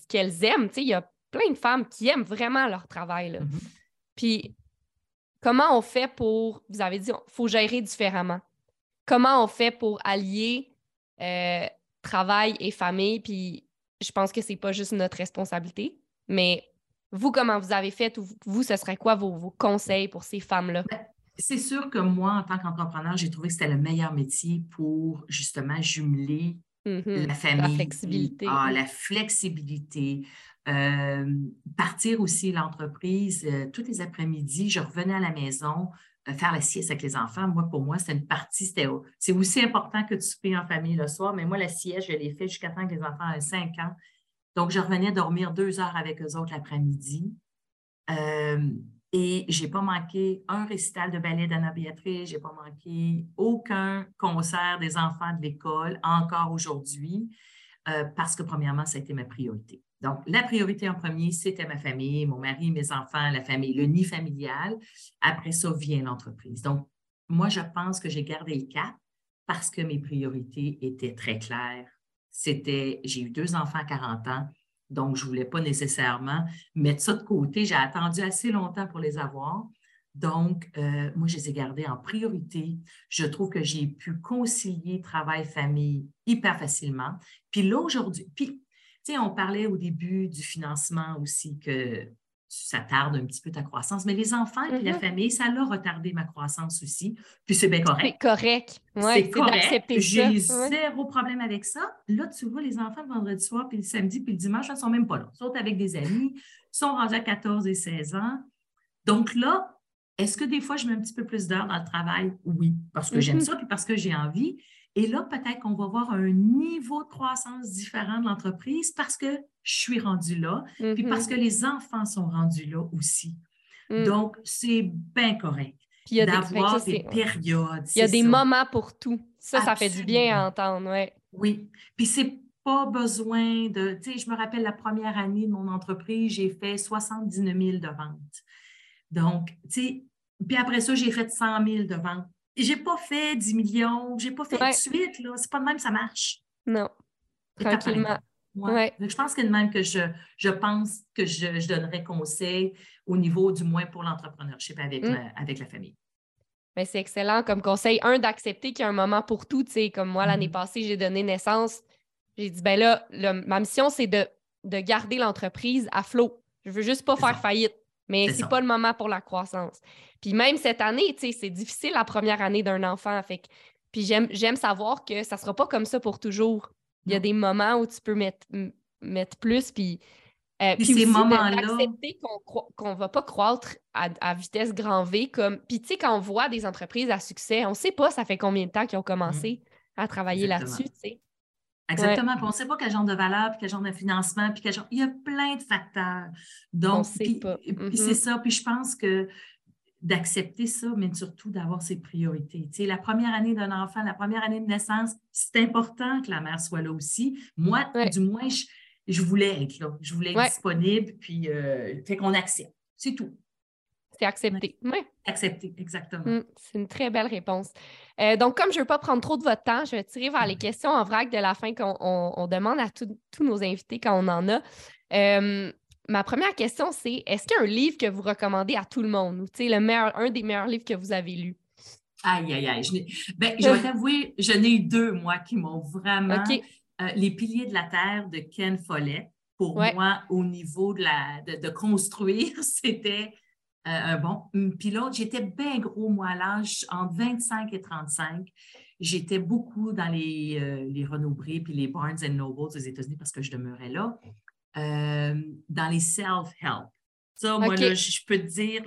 qu'elles aiment. il y a plein de femmes qui aiment vraiment leur travail. Mm-hmm. Puis, comment on fait pour, vous avez dit, il faut gérer différemment comment on fait pour allier euh, travail et famille? Puis je pense que c'est pas juste notre responsabilité, mais vous, comment vous avez fait? vous, ce serait quoi vos, conseils pour ces femmes-là? Ben, c'est sûr que moi, en tant qu'entrepreneur, j'ai trouvé que c'était le meilleur métier pour justement jumeler mm-hmm. la famille. La flexibilité. Ah, la flexibilité. Euh, partir aussi l'entreprise. Euh, tous les après-midi, je revenais à la maison, faire la sieste avec les enfants, moi, pour moi, c'est une partie, c'est aussi important que de souper en famille le soir, mais moi, la sieste, je l'ai fait jusqu'à temps que les enfants aient 5 ans. Donc, je revenais dormir deux heures avec eux autres l'après-midi. Euh, et je n'ai pas manqué un récital de ballet d'Anna Béatrice, je n'ai pas manqué aucun concert des enfants de l'école encore aujourd'hui, euh, parce que premièrement, ça a été ma priorité. Donc, la priorité en premier, c'était ma famille, mon mari, mes enfants, la famille, le nid familial. Après ça vient l'entreprise. Donc, moi, je pense que j'ai gardé le cap parce que mes priorités étaient très claires. C'était, j'ai eu deux enfants à 40 ans, donc je ne voulais pas nécessairement mettre ça de côté. J'ai attendu assez longtemps pour les avoir. Donc, euh, moi, je les ai gardés en priorité. Je trouve que j'ai pu concilier travail-famille hyper facilement. Puis là, aujourd'hui, puis sais, on parlait au début du financement aussi que ça tarde un petit peu ta croissance, mais les enfants et la mm-hmm. famille, ça l'a retardé ma croissance aussi. Puis c'est bien correct. C'est correct. c'est correct. J'ai zéro problème avec ça. Là, tu vois, les enfants le vendredi soir, puis le samedi, puis le dimanche, ils ne sont même pas là. Ils sont avec des amis, ils sont rendus à 14 et 16 ans. Donc là, est-ce que des fois, je mets un petit peu plus d'heures dans le travail? Oui, parce que j'aime mm-hmm. ça, puis parce que j'ai envie. Et là, peut-être qu'on va voir un niveau de croissance différent de l'entreprise parce que je suis rendue là, puis parce que mm-hmm. les enfants sont rendus là aussi. Mm. Donc, c'est bien correct d'avoir des, périodes. Il y a des moments pour tout. Ça, ça fait du bien à entendre, oui. Oui. Puis c'est pas besoin de, tu sais, je me rappelle la première année de mon entreprise, j'ai fait 79 000 de ventes. Donc, tu sais, puis après ça, j'ai fait 100 000 de ventes. J'ai pas fait 10 millions, j'ai pas fait de suite, là. C'est pas de même, ça marche. Non. Tranquillement. Ouais. je pense que de même que je, je pense que je, je, donnerais conseil au niveau, du moins pour l'entrepreneurship avec, mm. la, avec la famille. Mais c'est excellent comme conseil. Un, d'accepter qu'il y a un moment pour tout. Tu sais, comme moi, l'année mm-hmm. passée, j'ai donné naissance. J'ai dit, ben là, ma mission, c'est de, de garder l'entreprise à flot. Je veux juste pas faire faillite. Mais c'est pas le moment pour la croissance. Puis même cette année, tu sais, c'est difficile la première année d'un enfant. Fait puis j'aime savoir que ça sera pas comme ça pour toujours. Il y a des moments où tu peux mettre, mettre plus, puis, euh, puis, ces moments-là. Accepter qu'on ne va pas croître à, vitesse grand V. Comme... Puis, tu sais, quand on voit des entreprises à succès, on ne sait pas ça fait combien de temps qu'ils ont commencé mmh. à travailler là-dessus, tu sais. Exactement. on ne sait pas quel genre de valeur, puis quel genre de financement, puis quel genre. Il y a plein de facteurs. Donc, pas. c'est ça. Puis je pense que d'accepter ça, mais surtout d'avoir ses priorités. Tu sais, la première année d'un enfant, la première année de naissance, c'est important que la mère soit là aussi. Moi, du moins, je, voulais être là. Je voulais être disponible, puis euh, fait qu'on accepte. C'est tout. C'est accepté. Oui. Accepté, exactement. Mmh, c'est une très belle réponse. Euh, donc, comme je ne veux pas prendre trop de votre temps, je vais tirer vers les questions en vrac de la fin qu'on demande à tous nos invités quand on en a. Euh, ma première question, c'est est-ce qu'il y a un livre que vous recommandez à tout le monde ou le meilleur, un des meilleurs livres que vous avez lus? Aïe, aïe, aïe. Je, ben, je vais t'avouer, j'en ai eu deux, moi, qui m'ont vraiment. Euh, les piliers de la Terre de Ken Follett, pour moi, au niveau de, la, de, construire, c'était un bon. Puis l'autre, j'étais bien gros, moi, à l'âge entre 25 et 35. J'étais beaucoup dans les, euh, les Renaud-Bré puis les Barnes Noble aux États-Unis parce que je demeurais là. Euh, dans les self-help. Ça, moi, je peux te dire,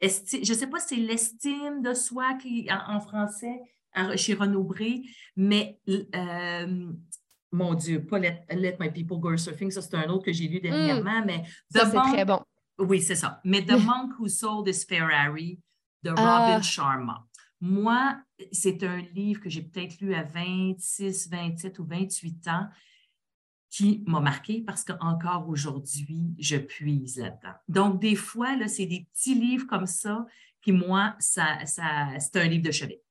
je ne sais pas si c'est l'estime de soi qui, en, français chez Renaud Bré, mais euh, mon Dieu, pas let, My People Go Surfing, ça c'est un autre que j'ai lu hmm. dernièrement, mais ça c'est très bon. Oui, c'est ça. Mais The Monk Who Sold His Ferrari de ah. Robin Sharma. Moi, c'est un livre que j'ai peut-être lu à 26, 27 ou 28 ans qui m'a marqué parce qu'encore aujourd'hui, je puise là-dedans. Donc, des fois, là, c'est des petits livres comme ça qui, moi, ça, ça, c'est un livre de chevet.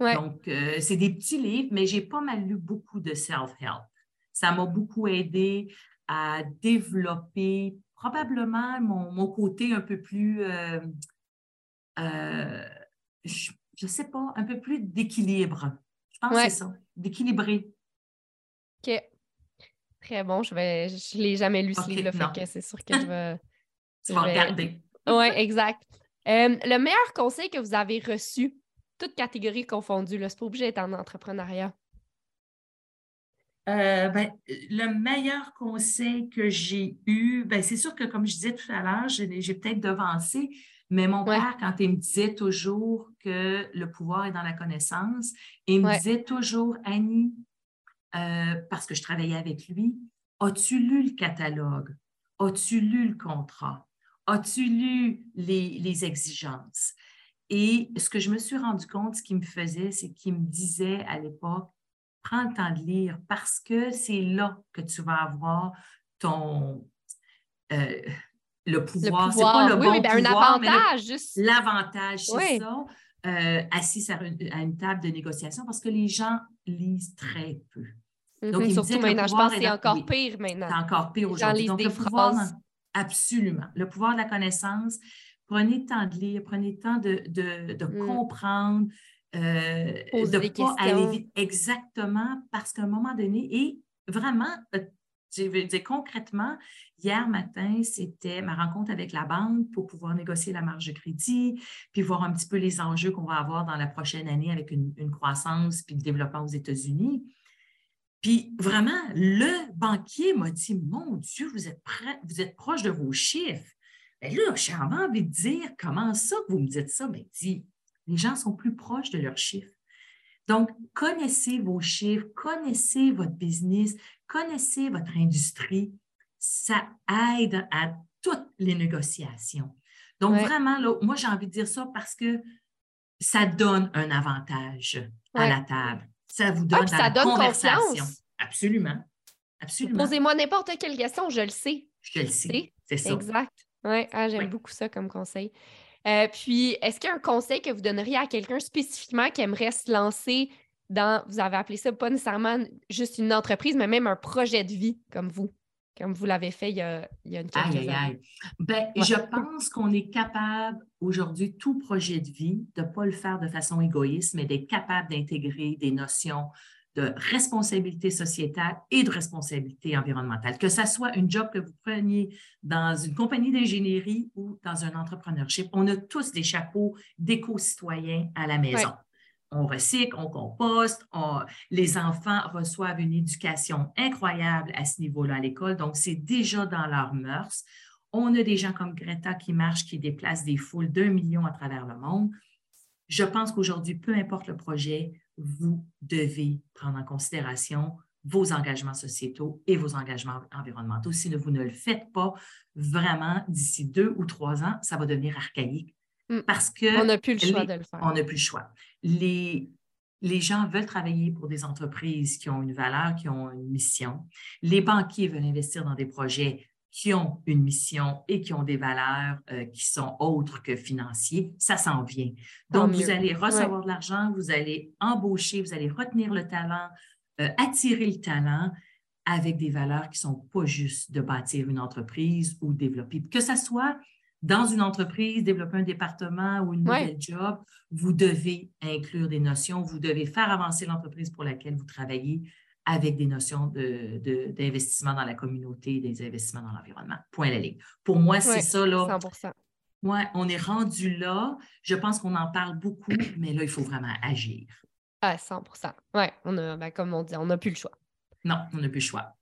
Donc, euh, c'est des petits livres, mais j'ai pas mal lu beaucoup de self-help. Ça m'a beaucoup aidé à développer probablement mon, côté un peu plus, euh, euh, je ne sais pas, un peu plus d'équilibre. Je pense que c'est ça, d'équilibrer. OK. Très bon. Je ne je l'ai jamais lu ce livre c'est sûr que je vais. tu vas regarder. Oui, exact. Euh, le meilleur conseil que vous avez reçu, toutes catégories confondues, c'est pas obligé d'être en entrepreneuriat. Euh, ben, le meilleur conseil que j'ai eu, ben, c'est sûr que, comme je disais tout à l'heure, j'ai peut-être devancé, mais mon père, quand il me disait toujours que le pouvoir est dans la connaissance, il me disait toujours, Annie, euh, parce que je travaillais avec lui. As-tu lu le catalogue? As-tu lu le contrat? As-tu lu les, exigences? Et ce que je me suis rendu compte, ce qu'il me faisait, c'est qu'il me disait à l'époque, prends le temps de lire parce que c'est là que tu vas avoir ton, euh, le pouvoir. Le pouvoir. Pas le oui, ben, un avantage. L'avantage, c'est ça. Euh, assis à une, table de négociation parce que les gens lisent très peu. Donc, il Surtout maintenant, je pense que c'est encore pire maintenant. C'est encore pire aujourd'hui. Donc, le pouvoir, absolument. Le pouvoir de la connaissance, prenez le temps de lire, prenez le temps de, de, mm. comprendre, euh, de ne pas aller vite. Exactement, parce qu'à un moment donné, et vraiment, euh, je veux dire concrètement, hier matin, c'était ma rencontre avec la banque pour pouvoir négocier la marge de crédit, puis voir un petit peu les enjeux qu'on va avoir dans la prochaine année avec une, une croissance puis le développement aux États-Unis. Puis vraiment, le banquier m'a dit Mon Dieu, vous êtes, prêt, vous êtes proche de vos chiffres. Bien là, j'ai envie de dire Comment ça que vous me dites ça? Mais dit Les gens sont plus proches de leurs chiffres. Donc, connaissez vos chiffres, connaissez votre business, connaissez votre industrie. Ça aide à toutes les négociations. Donc, vraiment, là, moi, j'ai envie de dire ça parce que ça donne un avantage à la table ça vous donne, la conversation. Absolument. absolument. Posez-moi n'importe quelle question, je le sais. Je le sais, c'est ça. Exact. Ouais, ah, j'aime beaucoup ça comme conseil. Euh, puis, est-ce qu'il y a un conseil que vous donneriez à quelqu'un spécifiquement qui aimerait se lancer dans, vous avez appelé ça pas nécessairement juste une entreprise, mais même un projet de vie comme vous, comme vous l'avez fait il y a, il y a une aïe, aïe. Ben, Je pense qu'on est capable aujourd'hui, tout projet de vie, de ne pas le faire de façon égoïste, mais d'être capable d'intégrer des notions de responsabilité sociétale et de responsabilité environnementale. Que ce soit une job que vous preniez dans une compagnie d'ingénierie ou dans un entrepreneurship, on a tous des chapeaux d'éco-citoyens à la maison. On recycle, on composte, les enfants reçoivent une éducation incroyable à ce niveau-là à l'école, donc c'est déjà dans leurs mœurs. On a des gens comme Greta qui marchent, qui déplacent des foules d'un million à travers le monde. Je pense qu'aujourd'hui, peu importe le projet, vous devez prendre en considération vos engagements sociétaux et vos engagements environnementaux. Si vous ne le faites pas, vraiment, d'ici deux ou trois ans, ça va devenir archaïque. Mm. Parce que. On n'a plus le choix de le faire. On n'a plus le choix. Les, les gens veulent travailler pour des entreprises qui ont une valeur, qui ont une mission. Les banquiers veulent investir dans des projets qui ont une mission et qui ont des valeurs euh, qui sont autres que financiers, ça s'en vient. Donc, vous allez recevoir de l'argent, vous allez embaucher, vous allez retenir le talent, euh, attirer le talent avec des valeurs qui ne sont pas juste de bâtir une entreprise ou développer. Que ce soit dans une entreprise, développer un département ou une nouvelle job, vous devez inclure des notions, vous devez faire avancer l'entreprise pour laquelle vous travaillez avec des notions d'investissement dans la communauté, des investissements dans l'environnement. Point la ligne. Pour moi, c'est ça, là. 100% Ouais, on est rendu là. Je pense qu'on en parle beaucoup, mais là, il faut vraiment agir. Ah, 100% Oui, ben, comme on dit, on n'a plus le choix. Non, on n'a plus le choix.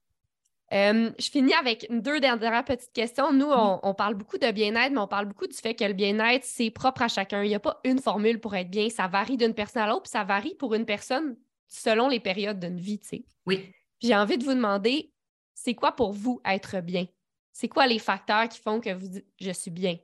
Euh, je finis avec deux dernières petites questions. Nous, on, on parle beaucoup de bien-être, mais on parle beaucoup du fait que le bien-être, c'est propre à chacun. Il n'y a pas une formule pour être bien. Ça varie d'une personne à l'autre, puis ça varie pour une personne selon les périodes d'une vie, tu sais. Oui. J'ai envie de vous demander, c'est quoi pour vous être bien? C'est quoi les facteurs qui font que vous dites je suis bien?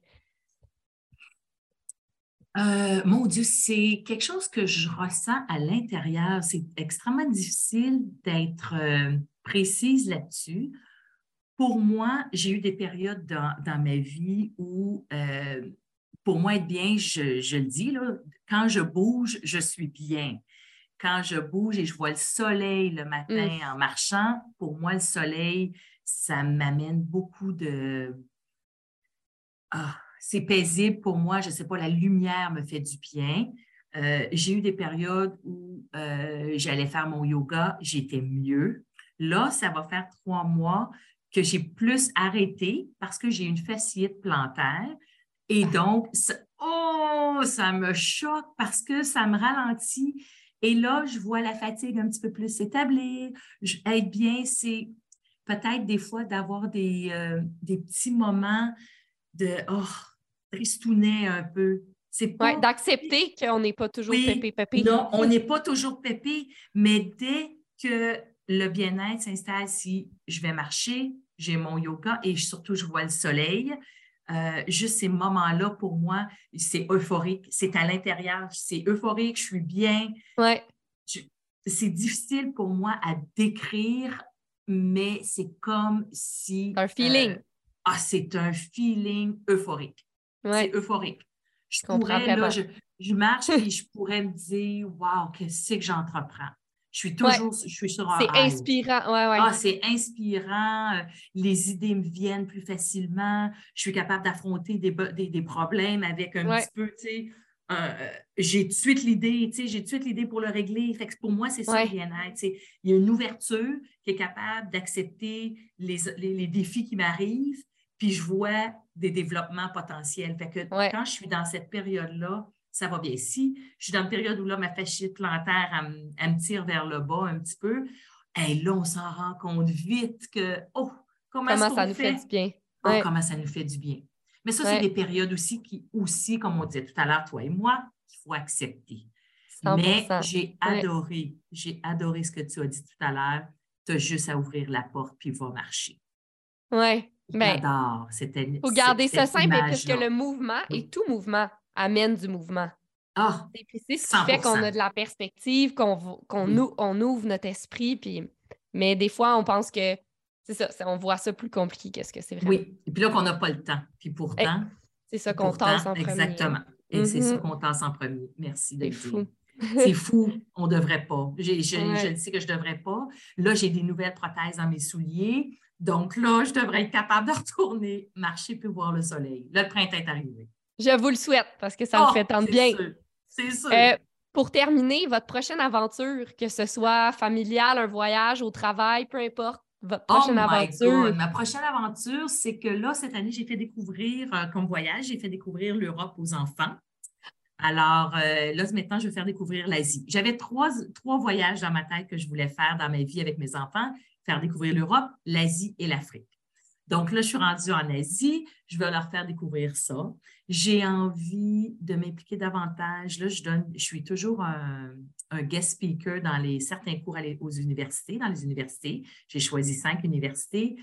Euh, mon Dieu, c'est quelque chose que je ressens à l'intérieur. C'est extrêmement difficile d'être euh, précise là-dessus. Pour moi, j'ai eu des périodes dans, ma vie où, euh, pour moi, être bien, je, je, le dis, là, quand je bouge, je suis bien quand je bouge et je vois le soleil le matin mmh. en marchant, pour moi, le soleil, ça m'amène beaucoup de... Ah, c'est paisible pour moi, je ne sais pas, la lumière me fait du bien. Euh, j'ai eu des périodes où euh, j'allais faire mon yoga, j'étais mieux. Là, ça va faire trois mois que j'ai plus arrêté parce que j'ai une fasciite plantaire. Et ah. donc, oh, ça me choque parce que ça me ralentit et là, je vois la fatigue un petit peu plus s'établir. Être bien, c'est peut-être des fois d'avoir des, euh, des, petits moments de oh, tristounet un peu. Pas... d'accepter qu'on n'est pas toujours pépé, pépé. Non, on n'est pas toujours pépé, mais dès que le bien-être s'installe, si je vais marcher, j'ai mon yoga et surtout je vois le soleil, euh, juste ces moments-là, pour moi, c'est euphorique. C'est à l'intérieur, c'est euphorique, je suis bien. Ouais. C'est difficile pour moi à décrire, mais c'est comme si. Un feeling. Euh, ah, c'est un feeling euphorique. C'est euphorique. Je, pourrais, là, je, je marche et je pourrais me dire, waouh, qu'est-ce que j'entreprends? Je suis toujours je suis sur un. C'est inspirant, ouais, ouais. Ah, c'est inspirant. Euh, les idées me viennent plus facilement. Je suis capable d'affronter des, des, problèmes avec un petit peu, tu sais. Euh, j'ai tout de suite l'idée, tu sais, j'ai tout de suite l'idée pour le régler. Fait que pour moi, c'est ça le bien-être. Il y a une ouverture qui est capable d'accepter les, les, défis qui m'arrivent, puis je vois des développements potentiels. Fait que quand je suis dans cette période-là, ça va bien. Si je suis dans une période où là, ma fasciite plantaire, elle, me tire vers le bas un petit peu, et là, on s'en rend compte vite que, oh, comment, ça nous fait, du bien? Oh, comment ça nous fait du bien. Mais ça, c'est des périodes aussi qui, aussi, comme on disait tout à l'heure, toi et moi, qu'il faut accepter. Mais j'ai adoré, j'ai adoré ce que tu as dit tout à l'heure. Tu as juste à ouvrir la porte puis va marcher. Oui. Ben, J'adore. Il faut garder ça simple parce que le mouvement et tout mouvement amène du mouvement. Ah, c'est ce qui fait qu'on a de la perspective, qu'on on ouvre notre esprit. Puis... Mais des fois, on pense que c'est ça, on voit ça plus compliqué qu'est-ce que c'est vraiment. Oui, et puis là qu'on n'a pas le temps. Puis pourtant. c'est ça qu'on tasse en premier. Exactement. Et c'est ça mm-hmm. qu'on tasse en premier. Merci de le dire. C'est fou, on ne devrait pas. Je, je, sais que je ne devrais pas. Là, j'ai des nouvelles prothèses dans mes souliers. Donc là, je devrais être capable de retourner marcher puis voir le soleil. Là, le printemps est arrivé. Je vous le souhaite parce que ça me oh, fait tant de bien. C'est sûr. Euh, pour terminer, votre prochaine aventure, que ce soit familiale, un voyage, au travail, peu importe, votre oh prochaine aventure. Ma prochaine aventure, c'est que là, cette année, j'ai fait découvrir, euh, comme voyage, j'ai fait découvrir l'Europe aux enfants. Alors euh, là, maintenant, je vais faire découvrir l'Asie. J'avais trois, trois voyages dans ma tête que je voulais faire dans ma vie avec mes enfants, faire découvrir l'Europe, l'Asie et l'Afrique. Donc là, je suis rendue en Asie, je vais leur faire découvrir ça. J'ai envie de m'impliquer davantage. Là, je, donne, je suis toujours un, guest speaker dans les, certains cours aux universités, dans les universités. J'ai choisi cinq universités.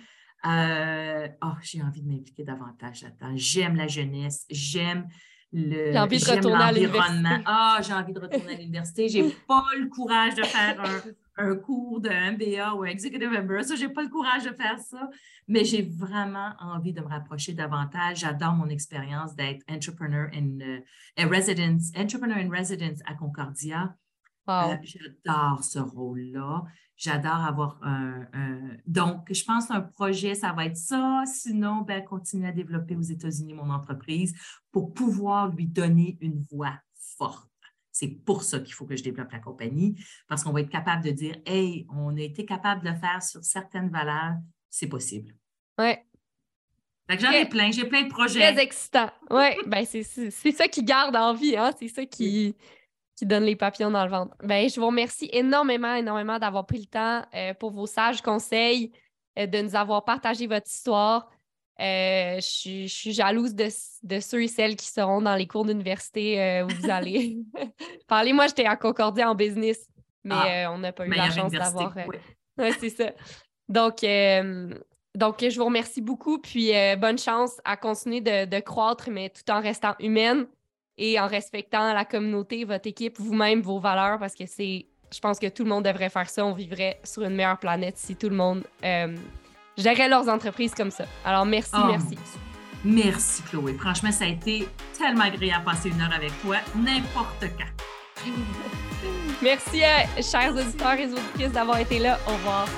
Euh, oh, j'ai envie de m'impliquer davantage là-dedans. J'aime la jeunesse, j'aime j'ai envie de retourner à l'université. Ah, j'ai envie de retourner à l'université. J'ai pas le courage de faire un, cours de MBA ou Executive MBA. Ça, j'ai pas le courage de faire ça. Mais j'ai vraiment envie de me rapprocher davantage. J'adore mon expérience d'être entrepreneur in, uh, residence, entrepreneur in residence à Concordia. Euh, j'adore ce rôle-là. J'adore avoir un, Donc, je pense qu'un projet, ça va être ça. Sinon, ben, continuer à développer aux États-Unis mon entreprise pour pouvoir lui donner une voix forte. C'est pour ça qu'il faut que je développe la compagnie, parce qu'on va être capable de dire Hey, on a été capable de le faire sur certaines valeurs, c'est possible. Oui. J'en ai plein, j'ai plein de projets. Très excitant. Oui, ben c'est ça qui garde en vie, hein? c'est ça qui qui donne les papillons dans le ventre. Ben, je vous remercie énormément, énormément d'avoir pris le temps euh, pour vos sages conseils, euh, de nous avoir partagé votre histoire. Euh, je, suis jalouse de, ceux et celles qui seront dans les cours d'université où vous allez parler. Moi, j'étais à Concordia en business, mais ah, on n'a pas eu la chance d'avoir. Oui, c'est ça. Donc, donc, je vous remercie beaucoup, puis bonne chance à continuer de, de croître, mais tout en restant humaine et en respectant la communauté, votre équipe, vous-même, vos valeurs, parce que c'est, je pense que tout le monde devrait faire ça. On vivrait sur une meilleure planète si tout le monde euh, gérait leurs entreprises comme ça. Alors, merci, oh, merci. Merci, Chloé. Franchement, ça a été tellement agréable de passer une heure avec toi, n'importe quand. merci, chers auditeurs et auditrices, d'avoir été là. Au revoir.